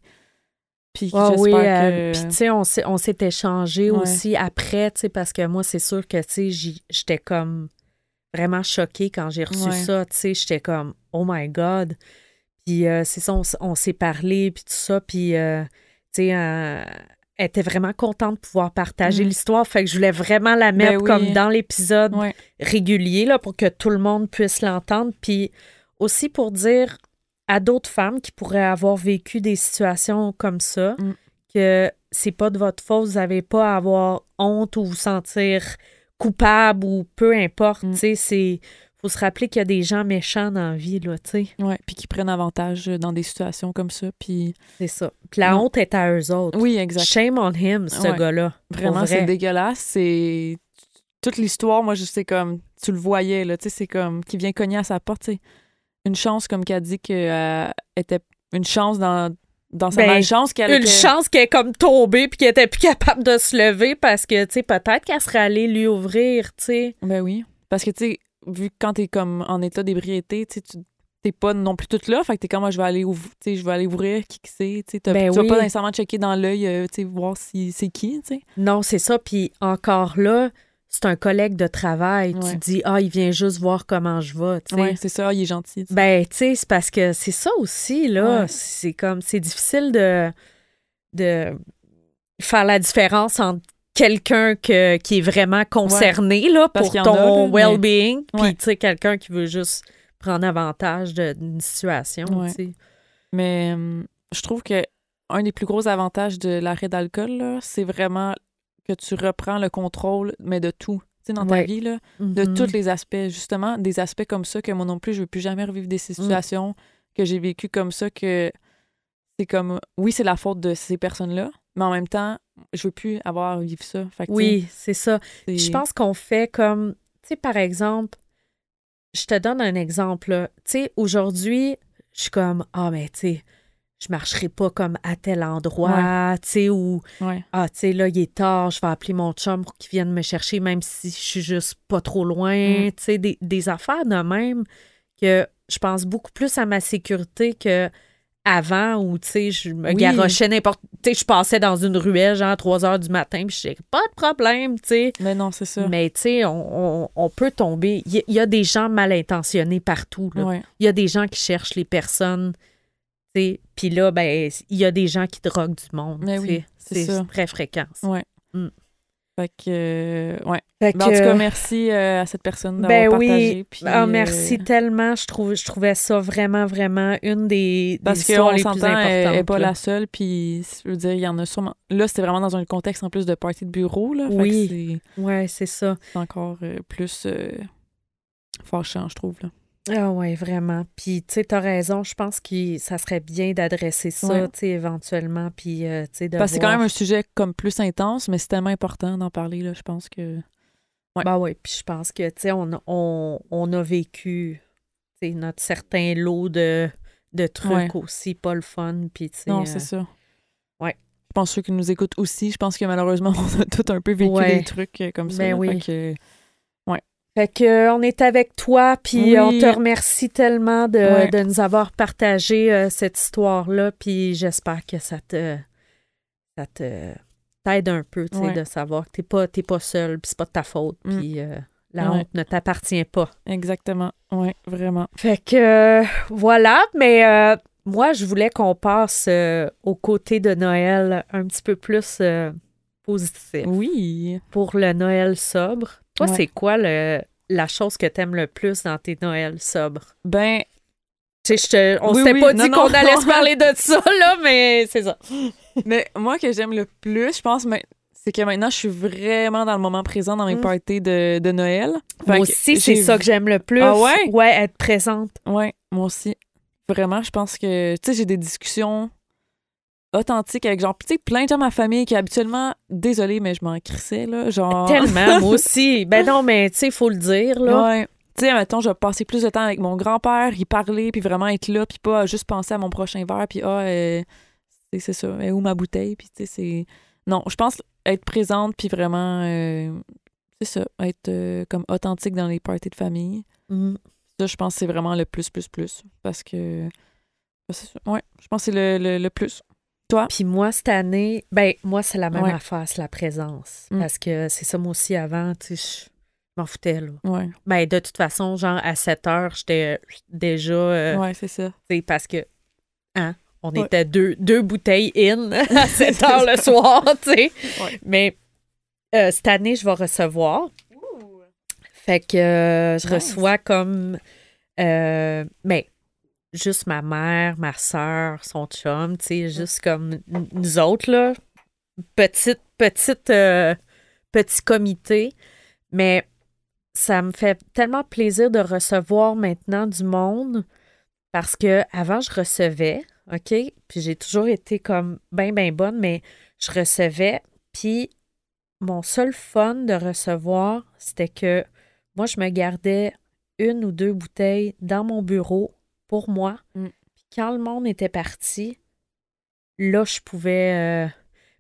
Puis j'espère oui, que. euh, puis tu sais, on s'est, on s'est échangé Ouais. aussi après, tu sais, parce que moi, c'est sûr que, tu sais, j'étais comme vraiment choquée quand j'ai reçu Ouais. ça, tu sais, j'étais comme, oh my God. Puis euh, c'est ça, on s'est parlé, puis tout ça, puis, euh, tu sais, euh, elle était vraiment contente de pouvoir partager Mhm. l'histoire, fait que je voulais vraiment la mettre Ben oui. comme dans l'épisode Ouais. régulier là, pour que tout le monde puisse l'entendre. Puis aussi pour dire à d'autres femmes qui pourraient avoir vécu des situations comme ça Mm. que c'est pas de votre faute, vous n'avez pas à avoir honte ou vous sentir coupable ou peu importe. Mm. Tu sais, c'est. Faut se rappeler qu'il y a des gens méchants dans la vie, là, tu sais. Ouais, puis qui prennent avantage dans des situations comme ça. Puis C'est ça. Puis la honte est à eux autres. oui, exact. Shame on him, ce Ouais. gars-là. Vraiment, vrai. c'est dégueulasse. C'est toute l'histoire. Moi, je sais comme tu le voyais là. Tu sais, c'est comme qui vient cogner à sa porte. tu sais. Une chance, comme qu'elle dit qu'elle était une chance dans dans sa Ben, malchance qu'elle Une chance qu'elle est comme tombée puis qu'elle était plus capable de se lever parce que, tu sais, peut-être qu'elle serait allée lui ouvrir, tu sais. Ben oui, parce que tu sais, vu que quand t'es comme en état d'ébriété, tu t'es pas non plus toute là, fait que t'es comme moi je vais aller ouvrir, je vais aller ouvrir qui que c'est, tu Ben oui. vas pas nécessairement checker dans l'œil, euh, voir si c'est qui, tu sais. Non, c'est ça. Puis encore là, c'est un collègue de travail. Ouais. Tu dis, ah, il vient juste voir comment je vais, tu sais. Ouais, c'est ça, il est gentil. Ben, tu sais, c'est parce que c'est ça aussi, là. Ouais. C'est comme, c'est difficile de, de faire la différence entre quelqu'un que, qui est vraiment concerné, là, pour ton là, mais- well-being, puis, Ouais. tu sais, quelqu'un qui veut juste prendre avantage d'une situation, Ouais. Mais hum, je trouve que un des plus gros avantages de l'arrêt d'alcool, là, c'est vraiment que tu reprends le contrôle, mais de tout. Tu sais, dans ta Ouais. vie, là, de Mhm. tous les aspects. Justement, des aspects comme ça que moi non plus, je veux plus jamais revivre Mm. des situations que j'ai vécues comme ça, que c'est comme, oui, c'est la faute de ces personnes-là, mais en même temps, je veux plus avoir vivre ça. Fait que, Oui, c'est ça. Je pense qu'on fait comme, tu sais, par exemple, je te donne un exemple. Tu sais, aujourd'hui, je suis comme, ah, mais tu sais, je marcherai pas comme à tel endroit, tu sais, ou, Ouais. ah, tu sais, là, il est tard, je vais appeler mon chum pour qu'il vienne me chercher, même si je suis juste pas trop loin, Mm. tu sais, des, des affaires de même que je pense beaucoup plus à ma sécurité que avant où, tu sais, je me Oui. garochais n'importe... Tu sais, je passais dans une ruelle, genre, à 3 heures du matin, puis je pas de problème, tu sais. Mais non, c'est ça. Mais, tu sais, on, on- on peut tomber... Il y, a des gens mal intentionnés partout, là. Ouais. Il y a des gens qui cherchent les personnes, tu sais. Puis là, ben, il y a des gens qui droguent du monde, tu oui, sais. c'est très fréquent. ça. Ouais. Mm. Fait que, euh, ouais. Fait Ben, en tout cas, merci euh, à cette personne d'avoir Ben partagé. oui, puis, ah, euh, merci tellement. Je, trouve, je trouvais ça vraiment, vraiment une des, des Parce histoires qu'on les plus importantes. elle n'est pas là. la seule, puis je veux dire, il y en a sûrement... Là, c'était vraiment dans un contexte en plus de party de bureau, là. Fait que Oui. c'est- Ouais, c'est ça. c'est encore euh, plus euh, fâchant, je trouve, là. Ah ouais, vraiment. Puis, tu sais, t'as raison. Je pense que ça serait bien d'adresser ça, Ouais. tu sais, éventuellement. Puis, euh, tu sais, de Parce que c'est quand voir- même un sujet comme plus intense, mais c'est tellement important d'en parler, là, je pense que... Ouais. Ben ouais, puis je pense que, tu sais, on, a- on, on a vécu, tu sais, notre certain lot de, de trucs Ouais. aussi, pas le fun. Puis, tu sais... Non, euh, c'est ça. ouais. Je pense ceux qui nous écoutent aussi, je pense que malheureusement, on a tous un peu vécu Ouais. des trucs euh, comme ça. Ben là. oui. Fait que- Fait que euh, on est avec toi, puis Oui. on te remercie tellement de, Ouais. de nous avoir partagé euh, cette histoire-là, puis j'espère que ça te ça te t'aide un peu, tu sais, Ouais. de savoir que t'es pas pas seul, puis c'est pas de ta faute, Mm. puis euh, la Ouais. honte ne t'appartient pas. Exactement. Oui, vraiment. Fait que euh, voilà, mais euh, moi je voulais qu'on passe euh, au côté de Noël un petit peu plus euh, positif Oui. pour le Noël sobre. Toi, Ouais. c'est quoi le la chose que t'aimes le plus dans tes Noëls sobres? Ben, Tu sais, je te- on Oui, s'était oui. pas Non, dit qu'on allait se parler de ça, là, mais c'est ça. mais moi, que j'aime le plus, je pense, mais c'est que maintenant, je suis vraiment dans le moment présent dans mes Mm. parties de, de Noël. Fait Moi aussi, c'est ça que j'aime le plus. Ah ouais? Ouais, être présente. Ouais, moi aussi. Vraiment, je pense que, tu sais, j'ai des discussions authentiques avec, genre, tu sais, plein de gens de ma famille qui habituellement, désolé, mais je m'en crissais, là, genre... Tellement, moi aussi. Ben non, mais tu sais, il faut le dire, là. Ouais. Tu sais, mettons, je vais passer plus de temps avec mon grand-père, y parler, puis vraiment être là, puis pas juste penser à mon prochain verre, puis ah, euh, c'est c'est ça, mais où ma bouteille, puis tu sais, c'est... Non, je pense être présente, puis vraiment, euh, c'est ça, être euh, comme authentique dans les parties de famille. Mm. Ça, je pense que c'est vraiment le plus, plus, plus. Parce que. Ouais, je pense que c'est le, le, le plus. Toi? Puis moi, cette année, ben moi, c'est la même Ouais. affaire, c'est la présence. Mm. Parce que c'est ça, moi aussi, avant, tu sais, je m'en foutais, là. Ouais. Ben, de toute façon, genre, à 7 heures, j'étais déjà... euh, ouais, c'est ça. sais, parce que, hein, on Ouais. était deux, deux bouteilles in à 7 heures le soir, tu sais. Ouais. Mais euh, cette année, je vais recevoir. Fait que euh, je Nice. reçois comme, euh, ben, juste ma mère, ma soeur, son chum, tu sais, juste comme nous autres, là. Petite, petite, euh, petit comité. Mais ça me fait tellement plaisir de recevoir maintenant du monde parce que avant je recevais, OK? Puis j'ai toujours été comme bien, bien bonne, mais je recevais. Puis mon seul fun de recevoir, c'était que moi, je me gardais une ou deux bouteilles dans mon bureau pour moi. Mm. Puis quand le monde était parti, là, je pouvais. euh,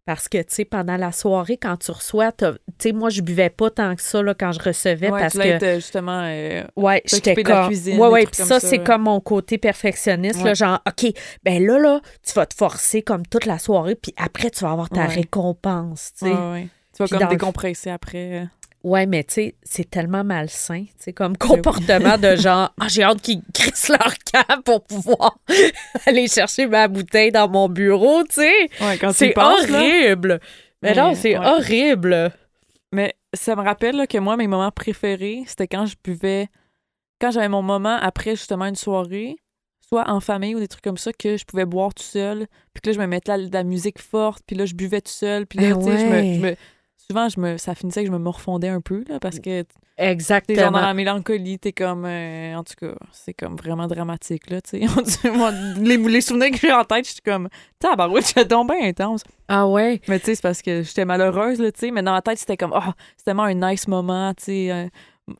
parce que, tu sais, pendant la soirée, quand tu reçois, tu sais, moi, je buvais pas tant que ça là, quand je recevais Ouais, parce tu que. justement. euh, Ouais, j'étais de la comme. cuisine, ouais, ouais, puis comme ça, c'est ouais. comme mon côté perfectionniste, là, genre, OK, ben là, là, tu vas te forcer comme toute la soirée, puis après, tu vas avoir ta récompense, tu sais. ouais, ouais. Tu vas comme le- décompresser après. Ouais, mais tu sais, c'est tellement malsain, tu sais, comme comportement de genre, ah, j'ai hâte qu'ils crissent leur camp pour pouvoir aller chercher ma bouteille dans mon bureau, tu sais. Ouais, C'est là. horrible. Mais non, c'est ouais. horrible. Mais ça me rappelle là, que moi, mes moments préférés, c'était quand je buvais, quand j'avais mon moment après justement une soirée, soit en famille ou des trucs comme ça, que je pouvais boire tout seul, puis que là, je me mettais la, de la musique forte, puis là, je buvais tout seul, puis là, Ah tu sais, je me- ouais. je me, souvent, je me, ça finissait que je me morfondais un peu, là, parce que, sais, genre dans Exactement. la mélancolie, t'es comme, euh, en tout cas, c'est comme vraiment dramatique, là, tu sais. Les, les souvenirs que j'ai en tête, je suis comme, tabarouette, j'étais donc bien intense. Ah ouais. Mais tu sais, c'est parce que j'étais malheureuse, là, tu sais. Mais dans ma tête, c'était comme, oh, c'est tellement un nice moment, tu sais, euh,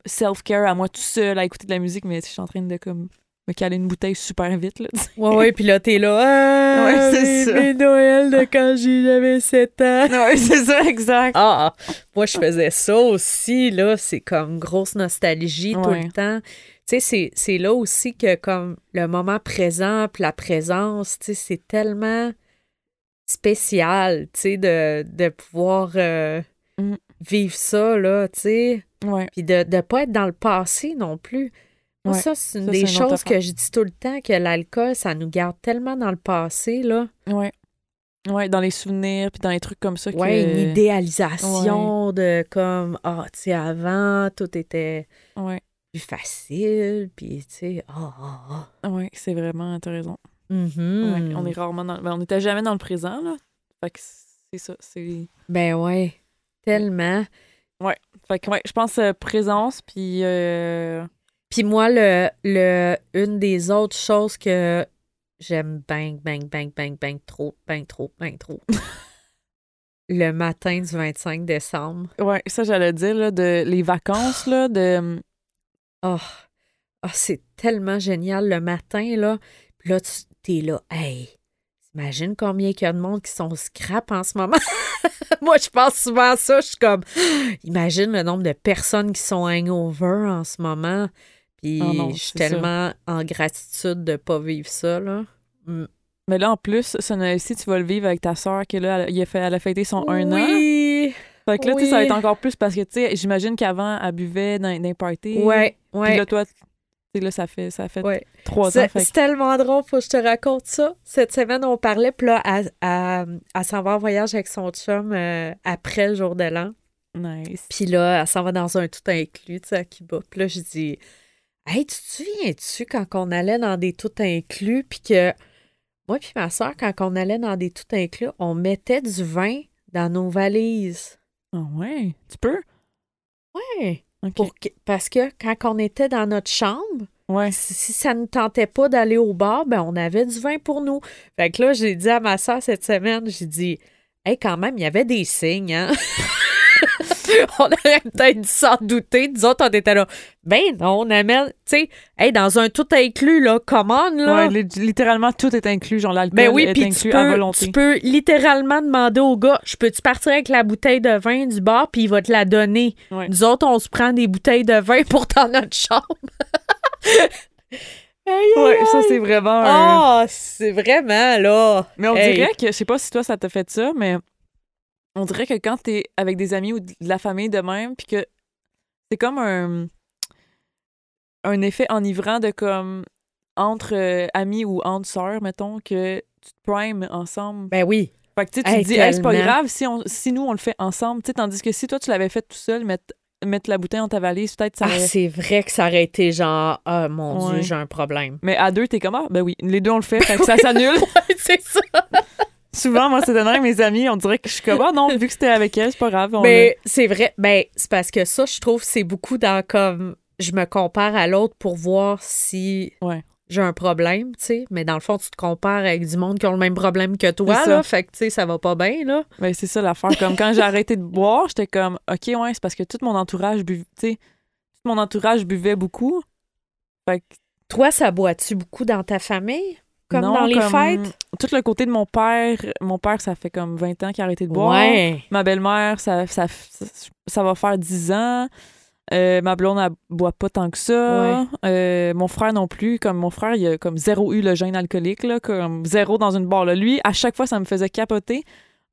self-care à moi tout seul, à écouter de la musique, mais je suis en train de, comme, me caler une bouteille super vite, là. Ouais, ouais, puis là, t'es là. Ah, Ouais, c'est ça. mes Noël de quand j'avais 7 ans. Ouais, c'est ça, exact. Ah, moi, je faisais ça aussi, là. C'est comme grosse nostalgie tout le temps. Tu sais, c'est- c'est là aussi que, comme, le moment présent, puis la présence, tu sais, c'est tellement spécial, tu sais, de, de pouvoir euh, Mm. vivre ça, là, tu sais. Ouais. Puis de ne pas être dans le passé non plus. Ouais, ça, c'est une ça, des choses que je dis tout le temps, que l'alcool, ça nous garde tellement dans le passé, là. Ouais. Ouais, dans les souvenirs, puis dans les trucs comme ça. que- Ouais, une idéalisation de comme, ah, tu sais, avant, tout était Ouais, plus facile, puis tu sais, ah, ah, ah. ouais, c'est vraiment, t'as raison. Mhm. Ouais, on est rarement dans... ben, on n'était jamais dans le présent, là. Fait que c'est ça, c'est... Ben ouais, tellement. Fait que, ouais, je pense euh, présence, puis... euh, Puis moi, le, le, une des autres choses que j'aime bang, bang, bang, bang, bang, trop, bang, trop, bang, trop. le matin du 25 décembre. Ouais, ça, j'allais dire, là, de les vacances, là, de... Oh, oh, c'est tellement génial le matin, là. Puis là, tu t'es là, hey, imagine combien il y a de monde qui sont scrap en ce moment? Moi, je pense souvent à ça. Je suis comme, imagine le nombre de personnes qui sont hangover en ce moment. Puis Ah je suis ça. tellement en gratitude de ne pas vivre ça, là. Mm. Mais là, en plus, Noël-ci, tu vas le vivre avec ta soeur, qui là, elle, a fait, elle a fêté son un an. Oui, Fait que là, ça va être encore plus parce que, tu sais, j'imagine qu'avant, elle buvait dans, dans les parties. ouais, Puis ouais. là, toi, tu sais, là, ça fait, ça fait Ouais. trois ans. C'est que- tellement drôle, faut que je te raconte ça. Cette semaine, on parlait, puis là, à s'en va en voyage avec son chum euh, après le jour de l'an. Nice. Puis là, elle s'en va dans un tout inclus, tu sais, à Cuba. Puis là, je dis, hey, tu te souviens-tu quand on allait dans des tout inclus, puis que moi puis ma soeur, quand on allait dans des tout inclus, on mettait du vin dans nos valises. Ah ouais? Tu peux? Ouais. OK. Pour que- parce que quand on était dans notre chambre, Ouais. si, si ça ne tentait pas d'aller au bar, ben on avait du vin pour nous. Fait que là, j'ai dit à ma soeur cette semaine, j'ai dit, hey, quand même, il y avait des signes, hein? on aurait peut-être dû s'en douter. Nous autres, on était là. Ben non, on amène, tu sais, hey, dans un tout inclus, là, commande, là. Ouais, littéralement, tout est inclus. Genre, l'alcool Ben oui, est puis inclus tu à peux, volonté. tu peux littéralement demander au gars, je peux-tu partir avec la bouteille de vin du bar, puis il va te la donner. Ouais. Nous autres, on se prend des bouteilles de vin pour dans notre chambre. Aïe, aïe, Ouais, ça, c'est vraiment un- Ah, c'est vraiment, là. Mais on Hey. dirait que, je sais pas si toi, ça t'a fait ça, mais on dirait que quand t'es avec des amis ou de la famille de même, puis que c'est comme un, un effet enivrant de comme entre euh, amis ou entre sœurs, mettons, que tu te primes ensemble. Ben oui. Fait que tu Hey, te dis, Hey, c'est pas grave si, on, si nous, on le fait ensemble. Tu sais, tandis que si toi, tu l'avais fait tout seul, mettre, mettre la bouteille dans ta valise, peut-être ça Ah, c'est vrai que ça aurait été genre, ah, mon Ouais. Dieu, j'ai un problème. Mais à deux, t'es comme, ah, ben oui, les deux, on le fait, fait que ça s'annule. c'est ça. Souvent, moi, c'est de même, mes amis, on dirait que je suis comme, ah non, vu que c'était avec elle, c'est pas grave. on Mais c'est vrai. Ben, c'est parce que ça, je trouve, c'est beaucoup dans comme, je me compare à l'autre pour voir si Ouais. j'ai un problème, tu sais. Mais dans le fond, tu te compares avec du monde qui ont le même problème que toi, là. Fait que, tu sais, ça va pas bien, là. Ben, c'est ça l'affaire. Comme quand j'ai arrêté de boire, j'étais comme, OK, ouais, c'est parce que tout mon entourage buvait, tu sais, tout mon entourage buvait beaucoup. Fait que, Toi, ça boit-tu beaucoup dans ta famille? Comme non, dans les comme fêtes? Tout le côté de mon père, mon père, ça fait comme 20 ans qu'il a arrêté de boire. Ouais. Ma belle-mère, ça, ça, ça, va faire 10 ans. Euh, ma blonde, elle boit pas tant que ça. Euh, mon frère non plus. Comme mon frère, il a comme zéro eu le gène alcoolique, là, comme zéro dans une barre. là. Lui, à chaque fois, ça me faisait capoter.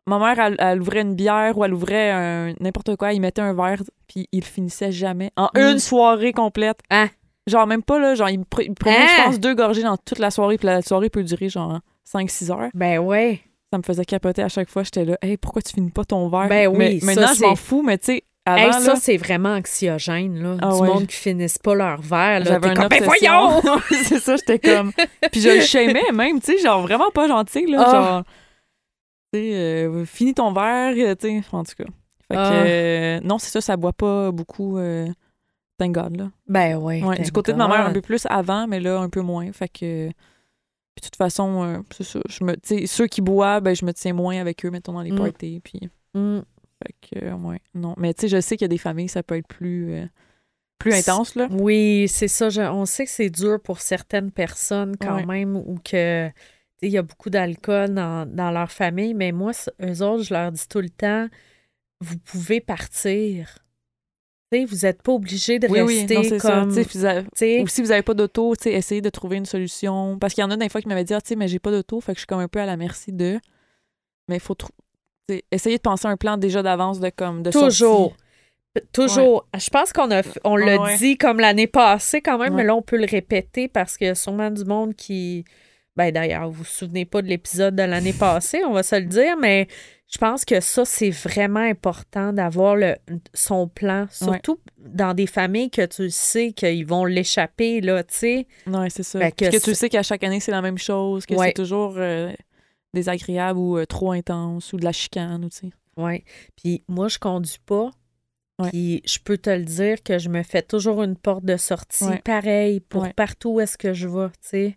Ma mère, elle, elle ouvrait une bière ou elle ouvrait un- n'importe quoi, il mettait un verre, puis il finissait jamais. En Mm. une soirée complète. Hein? Genre, même pas, là, genre, il, il prenait, Hein? je pense, deux gorgées dans toute la soirée, puis la soirée peut durer, genre, 5-6 heures. Ben ouais. Ça me faisait capoter à chaque fois. J'étais là, hey, pourquoi tu finis pas ton verre? Ben oui, Mais ça, maintenant, je m'en c'est- fous, mais tu sais, avant, Hey, là, ça, c'est vraiment anxiogène, là. Ah du ouais. monde qui finissent pas leur verre, là. j'avais une comme, ben voyons! c'est ça, j'étais comme. Puis je le shamais même, tu sais, genre vraiment pas gentil, là. Ah. Genre, tu sais, euh, finis ton verre, tu sais, en tout cas. Fait Ah. que, euh, non, c'est ça, ça boit pas beaucoup, euh, thank God, là. Ben ouais. Ouais, du côté de ma mère, un peu plus avant, mais là, un peu moins. Fait que. Puis de toute façon, euh, c'est ça. Je me, ceux qui boivent, ben, je me tiens moins avec eux, mettons, dans les Mm. parties. Puis. Mm. Fait que, euh, ouais, non. Mais tu sais, je sais qu'il y a des familles, ça peut être plus, euh, plus intense, là. Oui, c'est ça. je- on sait que c'est dur pour certaines personnes quand Ouais. même ou que il y a beaucoup d'alcool dans, dans leur famille, mais moi, eux autres, je leur dis tout le temps, vous pouvez partir. Vous n'êtes pas obligé de Oui, oui, rester non, c'est ça. comme. Vous avez- sais, Ou si vous n'avez pas d'auto, essayez de trouver une solution. Parce qu'il y en a des fois qui m'avaient dit, ah, tu sais, mais j'ai pas d'auto, fait que je suis comme un peu à la merci de. Mais il faut trou- tu sais, essayer de penser un plan déjà d'avance de comme de Toujours. sortie. Toujours. Je pense qu'on a on l'a Ouais. dit comme l'année passée quand même, Ouais. mais là, on peut le répéter parce qu'il y a sûrement du monde qui. Ben d'ailleurs, vous vous souvenez pas de l'épisode de l'année passée, on va se le dire, mais je pense que ça, c'est vraiment important d'avoir le son plan, surtout dans des familles que tu sais qu'ils vont l'échapper, là, tu sais. Ouais, c'est ça. Fait que tu sais qu'à chaque année, c'est la même chose, que Ouais. c'est toujours euh, désagréable ou euh, trop intense ou de la chicane, ou tu sais. Ouais. Puis moi, je conduis pas. Ouais. Puis je peux te le dire que je me fais toujours une porte de sortie pareil pour partout où est-ce que je vais, tu sais.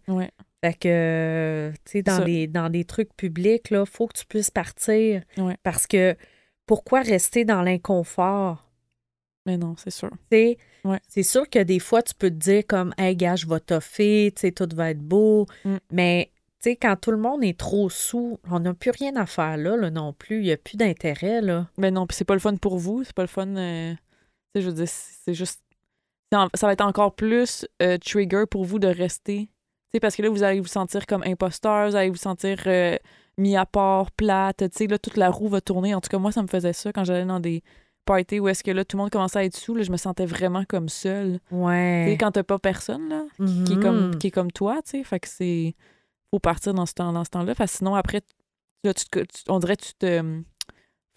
Fait que, euh, tu sais, dans des, dans des trucs publics, là, faut que tu puisses partir. Ouais. Parce que pourquoi rester dans l'inconfort? Mais non, c'est sûr. Tu sais, Ouais. C'est sûr que des fois, tu peux te dire comme, hey, gars, je vais toffer, tu sais, tout va être beau. Mm. Mais, tu sais, quand tout le monde est trop sous, on n'a plus rien à faire là, là non plus. Il n'y a plus d'intérêt, là. Mais non, puis c'est pas le fun pour vous, c'est pas le fun. euh, tu sais, je veux dire, c'est juste. Ça va être encore plus euh, trigger pour vous de rester. Parce que là, vous allez vous sentir comme imposteur, vous allez vous sentir euh, mis à part, plate. Tu sais, là, toute la roue va tourner. En tout cas, moi, ça me faisait ça quand j'allais dans des parties où est-ce que là, tout le monde commençait à être sous. Là, je me sentais vraiment comme seule. Tu sais, Ouais. quand t'as pas personne, là, qui, est comme, qui est comme toi, tu sais. Fait que c'est. Faut partir dans ce temps- dans ce temps-là. parce que sinon, après, là, tu te- tu- on dirait que tu te.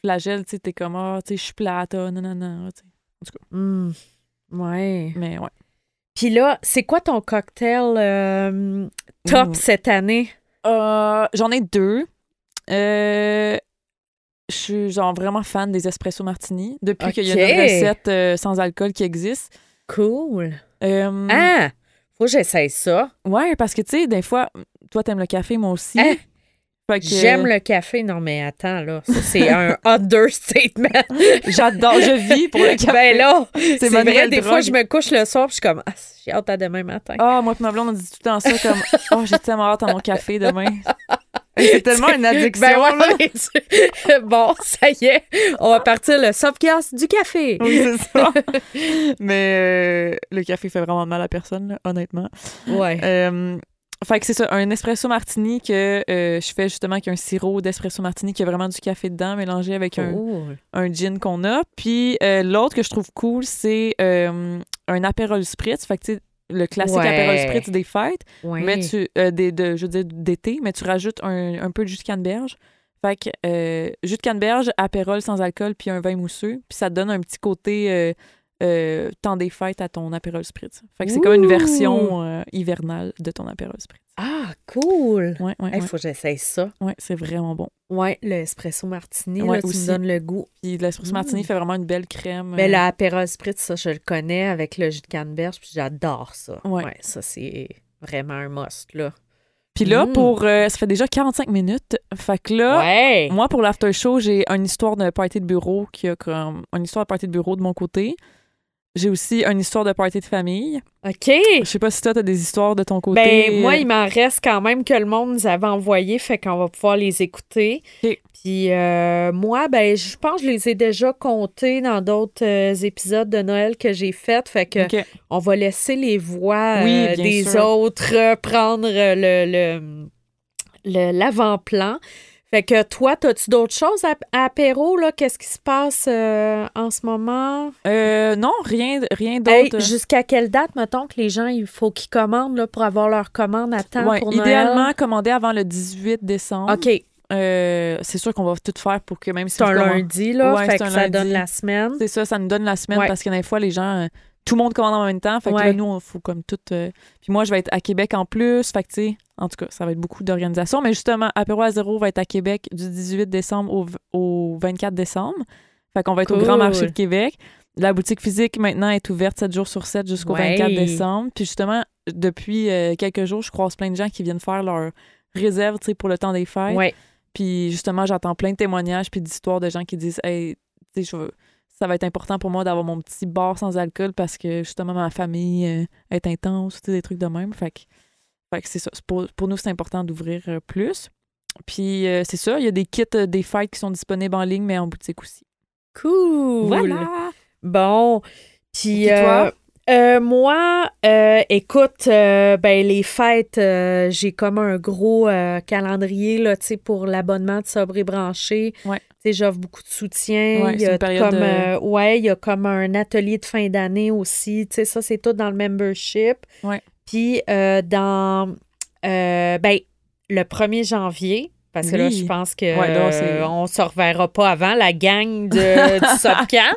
flagelle, tu sais, t'es comme, ah, tu sais, je suis plate, ah, non, non, non, tu sais. Hmm. Ouais. Mais ouais. Puis là, c'est quoi ton cocktail euh, top Ouh. cette année? Euh, J'en ai deux. Euh, je suis genre vraiment fan des espresso martini depuis qu'il y a une recette sans alcool qui existe. Cool. Ah! Faut que j'essaye ça. Ouais, parce que tu sais, des fois, toi, t'aimes le café, moi aussi. Hein? Que- J'aime le café. Non, mais attends, là. C'est un understatement. J'adore, je vis pour le café. ben là, c'est vrai, des fois, je me couche le soir puis je suis comme, ah, j'ai hâte à demain matin. Ah, moi et ma blonde, on dit tout le temps ça comme Oh, j'ai tellement hâte à mon café demain. C'est tellement une addiction. Ben là. ouais, tu- bon, ça y est, on va partir le softcast du café. Oui, c'est ça. Mais euh, le café fait vraiment mal à personne, là, honnêtement. Ouais. Euh, fait que c'est ça, un espresso martini que euh, je fais justement avec un sirop d'espresso martini qui a vraiment du café dedans mélangé avec un, Cool. un gin qu'on a. Puis euh, l'autre que je trouve cool, c'est euh, un Aperol Spritz. Fait que tu sais, le classique Ouais. Aperol Spritz des fêtes. Ouais. mais tu des, de, je veux dire d'été, mais tu rajoutes un, un peu de jus de canneberge. Fait que jus de canneberge, apérole sans alcool, puis un vin mousseux, puis ça donne un petit côté euh, temps des fêtes à ton apérole spritz. Fait que c'est comme une version euh, hivernale de ton apérole spritz. Ah, cool. Ouais, ouais, faut que j'essaye ça. Ouais, c'est vraiment bon. Ouais, le espresso martini, Ouais, là, tu aussi. me donnes le goût. Puis l'espresso martini fait vraiment une belle crème. Mais euh, le Aperol Spritz, ça, je le connais avec le jus de canneberge, puis j'adore ça. Ouais. ça, c'est vraiment un must, là. Puis là, Mm. pour euh, ça fait déjà 45 minutes. Fait que là, ouais. moi, pour l'after show, j'ai une histoire de party de bureau qui a comme une histoire de party de bureau de mon côté. J'ai aussi une histoire de party de famille. OK. Je sais pas si toi, t'as des histoires de ton côté. Ben, moi, il m'en reste quand même que le monde nous avait envoyé, fait qu'on va pouvoir les écouter. Puis euh, moi, ben, je pense que je les ai déjà comptés dans d'autres euh, épisodes de Noël que j'ai fait, fait que on va laisser les voix euh, des sûr. autres prendre le, le, le- l'avant-plan. Fait que toi, as-tu d'autres choses à, à apéro, là? Qu'est-ce qui se passe euh, en ce moment? Euh, non, rien, rien Hey, d'autre. jusqu'à quelle date, mettons, que les gens, il faut qu'ils commandent là, pour avoir leur commande à temps Ouais, pour Noël? idéalement, commander avant le 18 décembre. OK, Euh, c'est sûr qu'on va tout faire pour que même si c'est un lundi, là. Ouais, fait c'est que ça lundi. donne la semaine. C'est ça, ça nous donne la semaine Ouais. parce que des fois, les gens, tout le monde commande en même temps. Fait que là, nous, il faut comme tout. euh, Puis moi, je vais être à Québec en plus. Fait que, tu sais, en tout cas, ça va être beaucoup d'organisation. Mais justement, Apéro à zéro va être à Québec du 18 décembre au, au 24 décembre. Fait qu'on va être au Grand. Marché de Québec. La boutique physique, maintenant, est ouverte 7 jours sur 7 jusqu'au Ouais. 24 décembre. Puis justement, depuis euh, quelques jours, je croise plein de gens qui viennent faire leur réserve, pour le temps des fêtes. Ouais. Puis justement, j'entends plein de témoignages puis d'histoires de gens qui disent Hey, tu sais, je veux- ça va être important pour moi d'avoir mon petit bar sans alcool parce que justement ma famille euh, est intense, des trucs de même. Fait que, fait que c'est ça. Pour, pour nous, c'est important d'ouvrir euh, plus. Puis euh, c'est ça, il y a des kits euh, des fêtes qui sont disponibles en ligne, mais en boutique aussi. Cool. Bon. Puis, toi? euh, moi, écoute, ben, les fêtes, j'ai comme un gros calendrier là, tu sais, pour l'abonnement de Sobre et Branché. Ouais. Tu sais, J'offre beaucoup de soutien. Ouais, il y a comme, de- ouais, il y a comme un atelier de fin d'année aussi. Tu sais, ça, c'est tout dans le membership. Ouais. Puis, euh, dans, euh, ben, le 1er janvier, parce que là, je pense que Ouais, là, euh, on se reverra pas avant la gang de, du.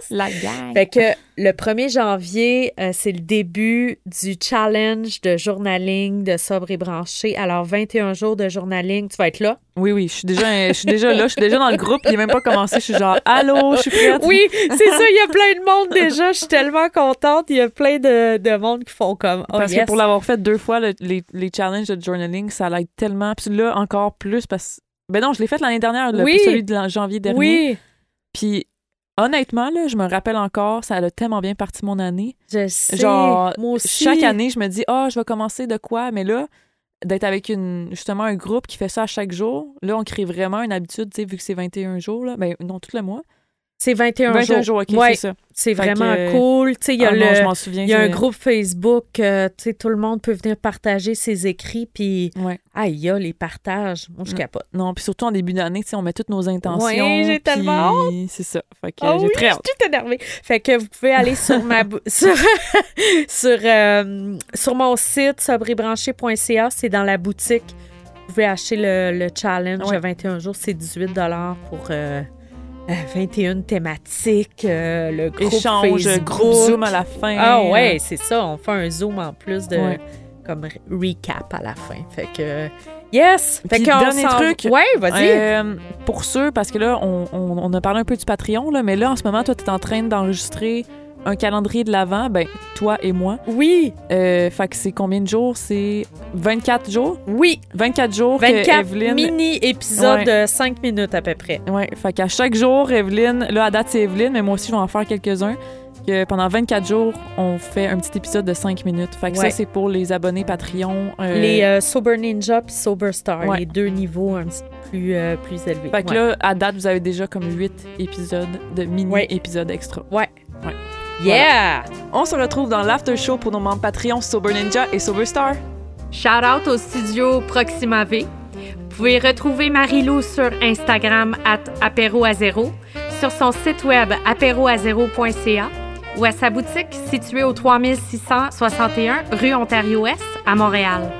La gang. Fait que le 1er janvier, euh, c'est le début du challenge de journaling de sobre et branché. Alors, 21 jours de journaling, tu vas être là? Oui, oui, je suis déjà, je suis déjà là, je suis déjà dans le groupe, il n'est même pas commencé, je suis genre Allô, je suis prête. Oui, c'est ça, il y a plein de monde déjà. Je suis tellement contente. Il y a plein de, de monde qui font comme. Oh, Parce yes. que pour l'avoir fait deux fois, le- les, les challenges de journaling, ça l'aide tellement. Puis là, encore plus parce Ben non, je l'ai fait l'année dernière, Oui. celui de janvier dernier. Oui, Puis honnêtement, là, je me rappelle encore, ça a tellement bien parti mon année. je sais. Genre, moi aussi. Chaque année, je me dis, ah, je vais commencer de quoi? Mais là, d'être avec une, justement un groupe qui fait ça à chaque jour, là, on crée vraiment une habitude, tu sais, vu que c'est 21 jours, là. Ben non, tout le mois. C'est 21, 21 jours. jours, Ouais, c'est ça. c'est vraiment que- cool. Il y a, Ah le, je souviens. y a un groupe Facebook, euh, tout le monde peut venir partager ses écrits, puis Ouais. il y a les partages. Moi, je Mm. capote. Non, puis surtout en début d'année, on met toutes nos intentions. Ouais, j'ai tellement C'est ça. Fait que Ah j'ai oui, très je hâte. suis toute énervée. Fait que vous pouvez aller sur ma sur sur, euh, sur mon site sobrébranché.ca, c'est dans la boutique. Vous pouvez acheter le, le challenge Ouais. 21 jours, c'est 18 pour euh, 21 thématiques, euh, le groupe Échange, Facebook. groupe Zoom à la fin. Ah ouais, c'est ça. On fait un zoom en plus de Ouais. comme recap à la fin. Fait que yes. Fait Puis, dernier truc. Ouais, vas-y. Euh, pour ceux, parce que là, on, on- on a parlé un peu du Patreon, là, mais là, en ce moment, toi, tu es en train d'enregistrer un calendrier de l'avant, ben, toi et moi. oui, Euh, fait que c'est combien de jours? C'est 24 jours? oui. 24 jours que 24 Evelyne... mini-épisodes Ouais. de 5 minutes à peu près. Ouais, fait qu'à chaque jour, Evelyne, là, à date, c'est Evelyne, mais moi aussi, je vais en faire quelques-uns. Que pendant 24 jours, on fait un petit épisode de 5 minutes. Fait que Ouais. ça, c'est pour les abonnés Patreon. euh, Les euh, Sober Ninja puis Sober Star, Ouais. les deux niveaux un petit peu plus, euh, plus élevés. Fait que Ouais. là, à date, vous avez déjà comme 8 épisodes de mini-épisodes extra. Yeah! On se retrouve dans l'after show pour nos membres Patreon Sober Ninja et Sober Star. Shout out au studio Proxima V. Vous pouvez retrouver Marie-Lou sur Instagram at apéro à zéro, sur son site web apéroazéro.ca ou à sa boutique située au 3661 rue Ontario-Ouest à Montréal.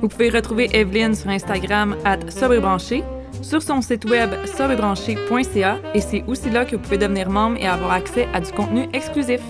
Vous pouvez retrouver Evelyne sur Instagram at sobrebranché, sur son site web sobrebranché.ca et c'est aussi là que vous pouvez devenir membre et avoir accès à du contenu exclusif.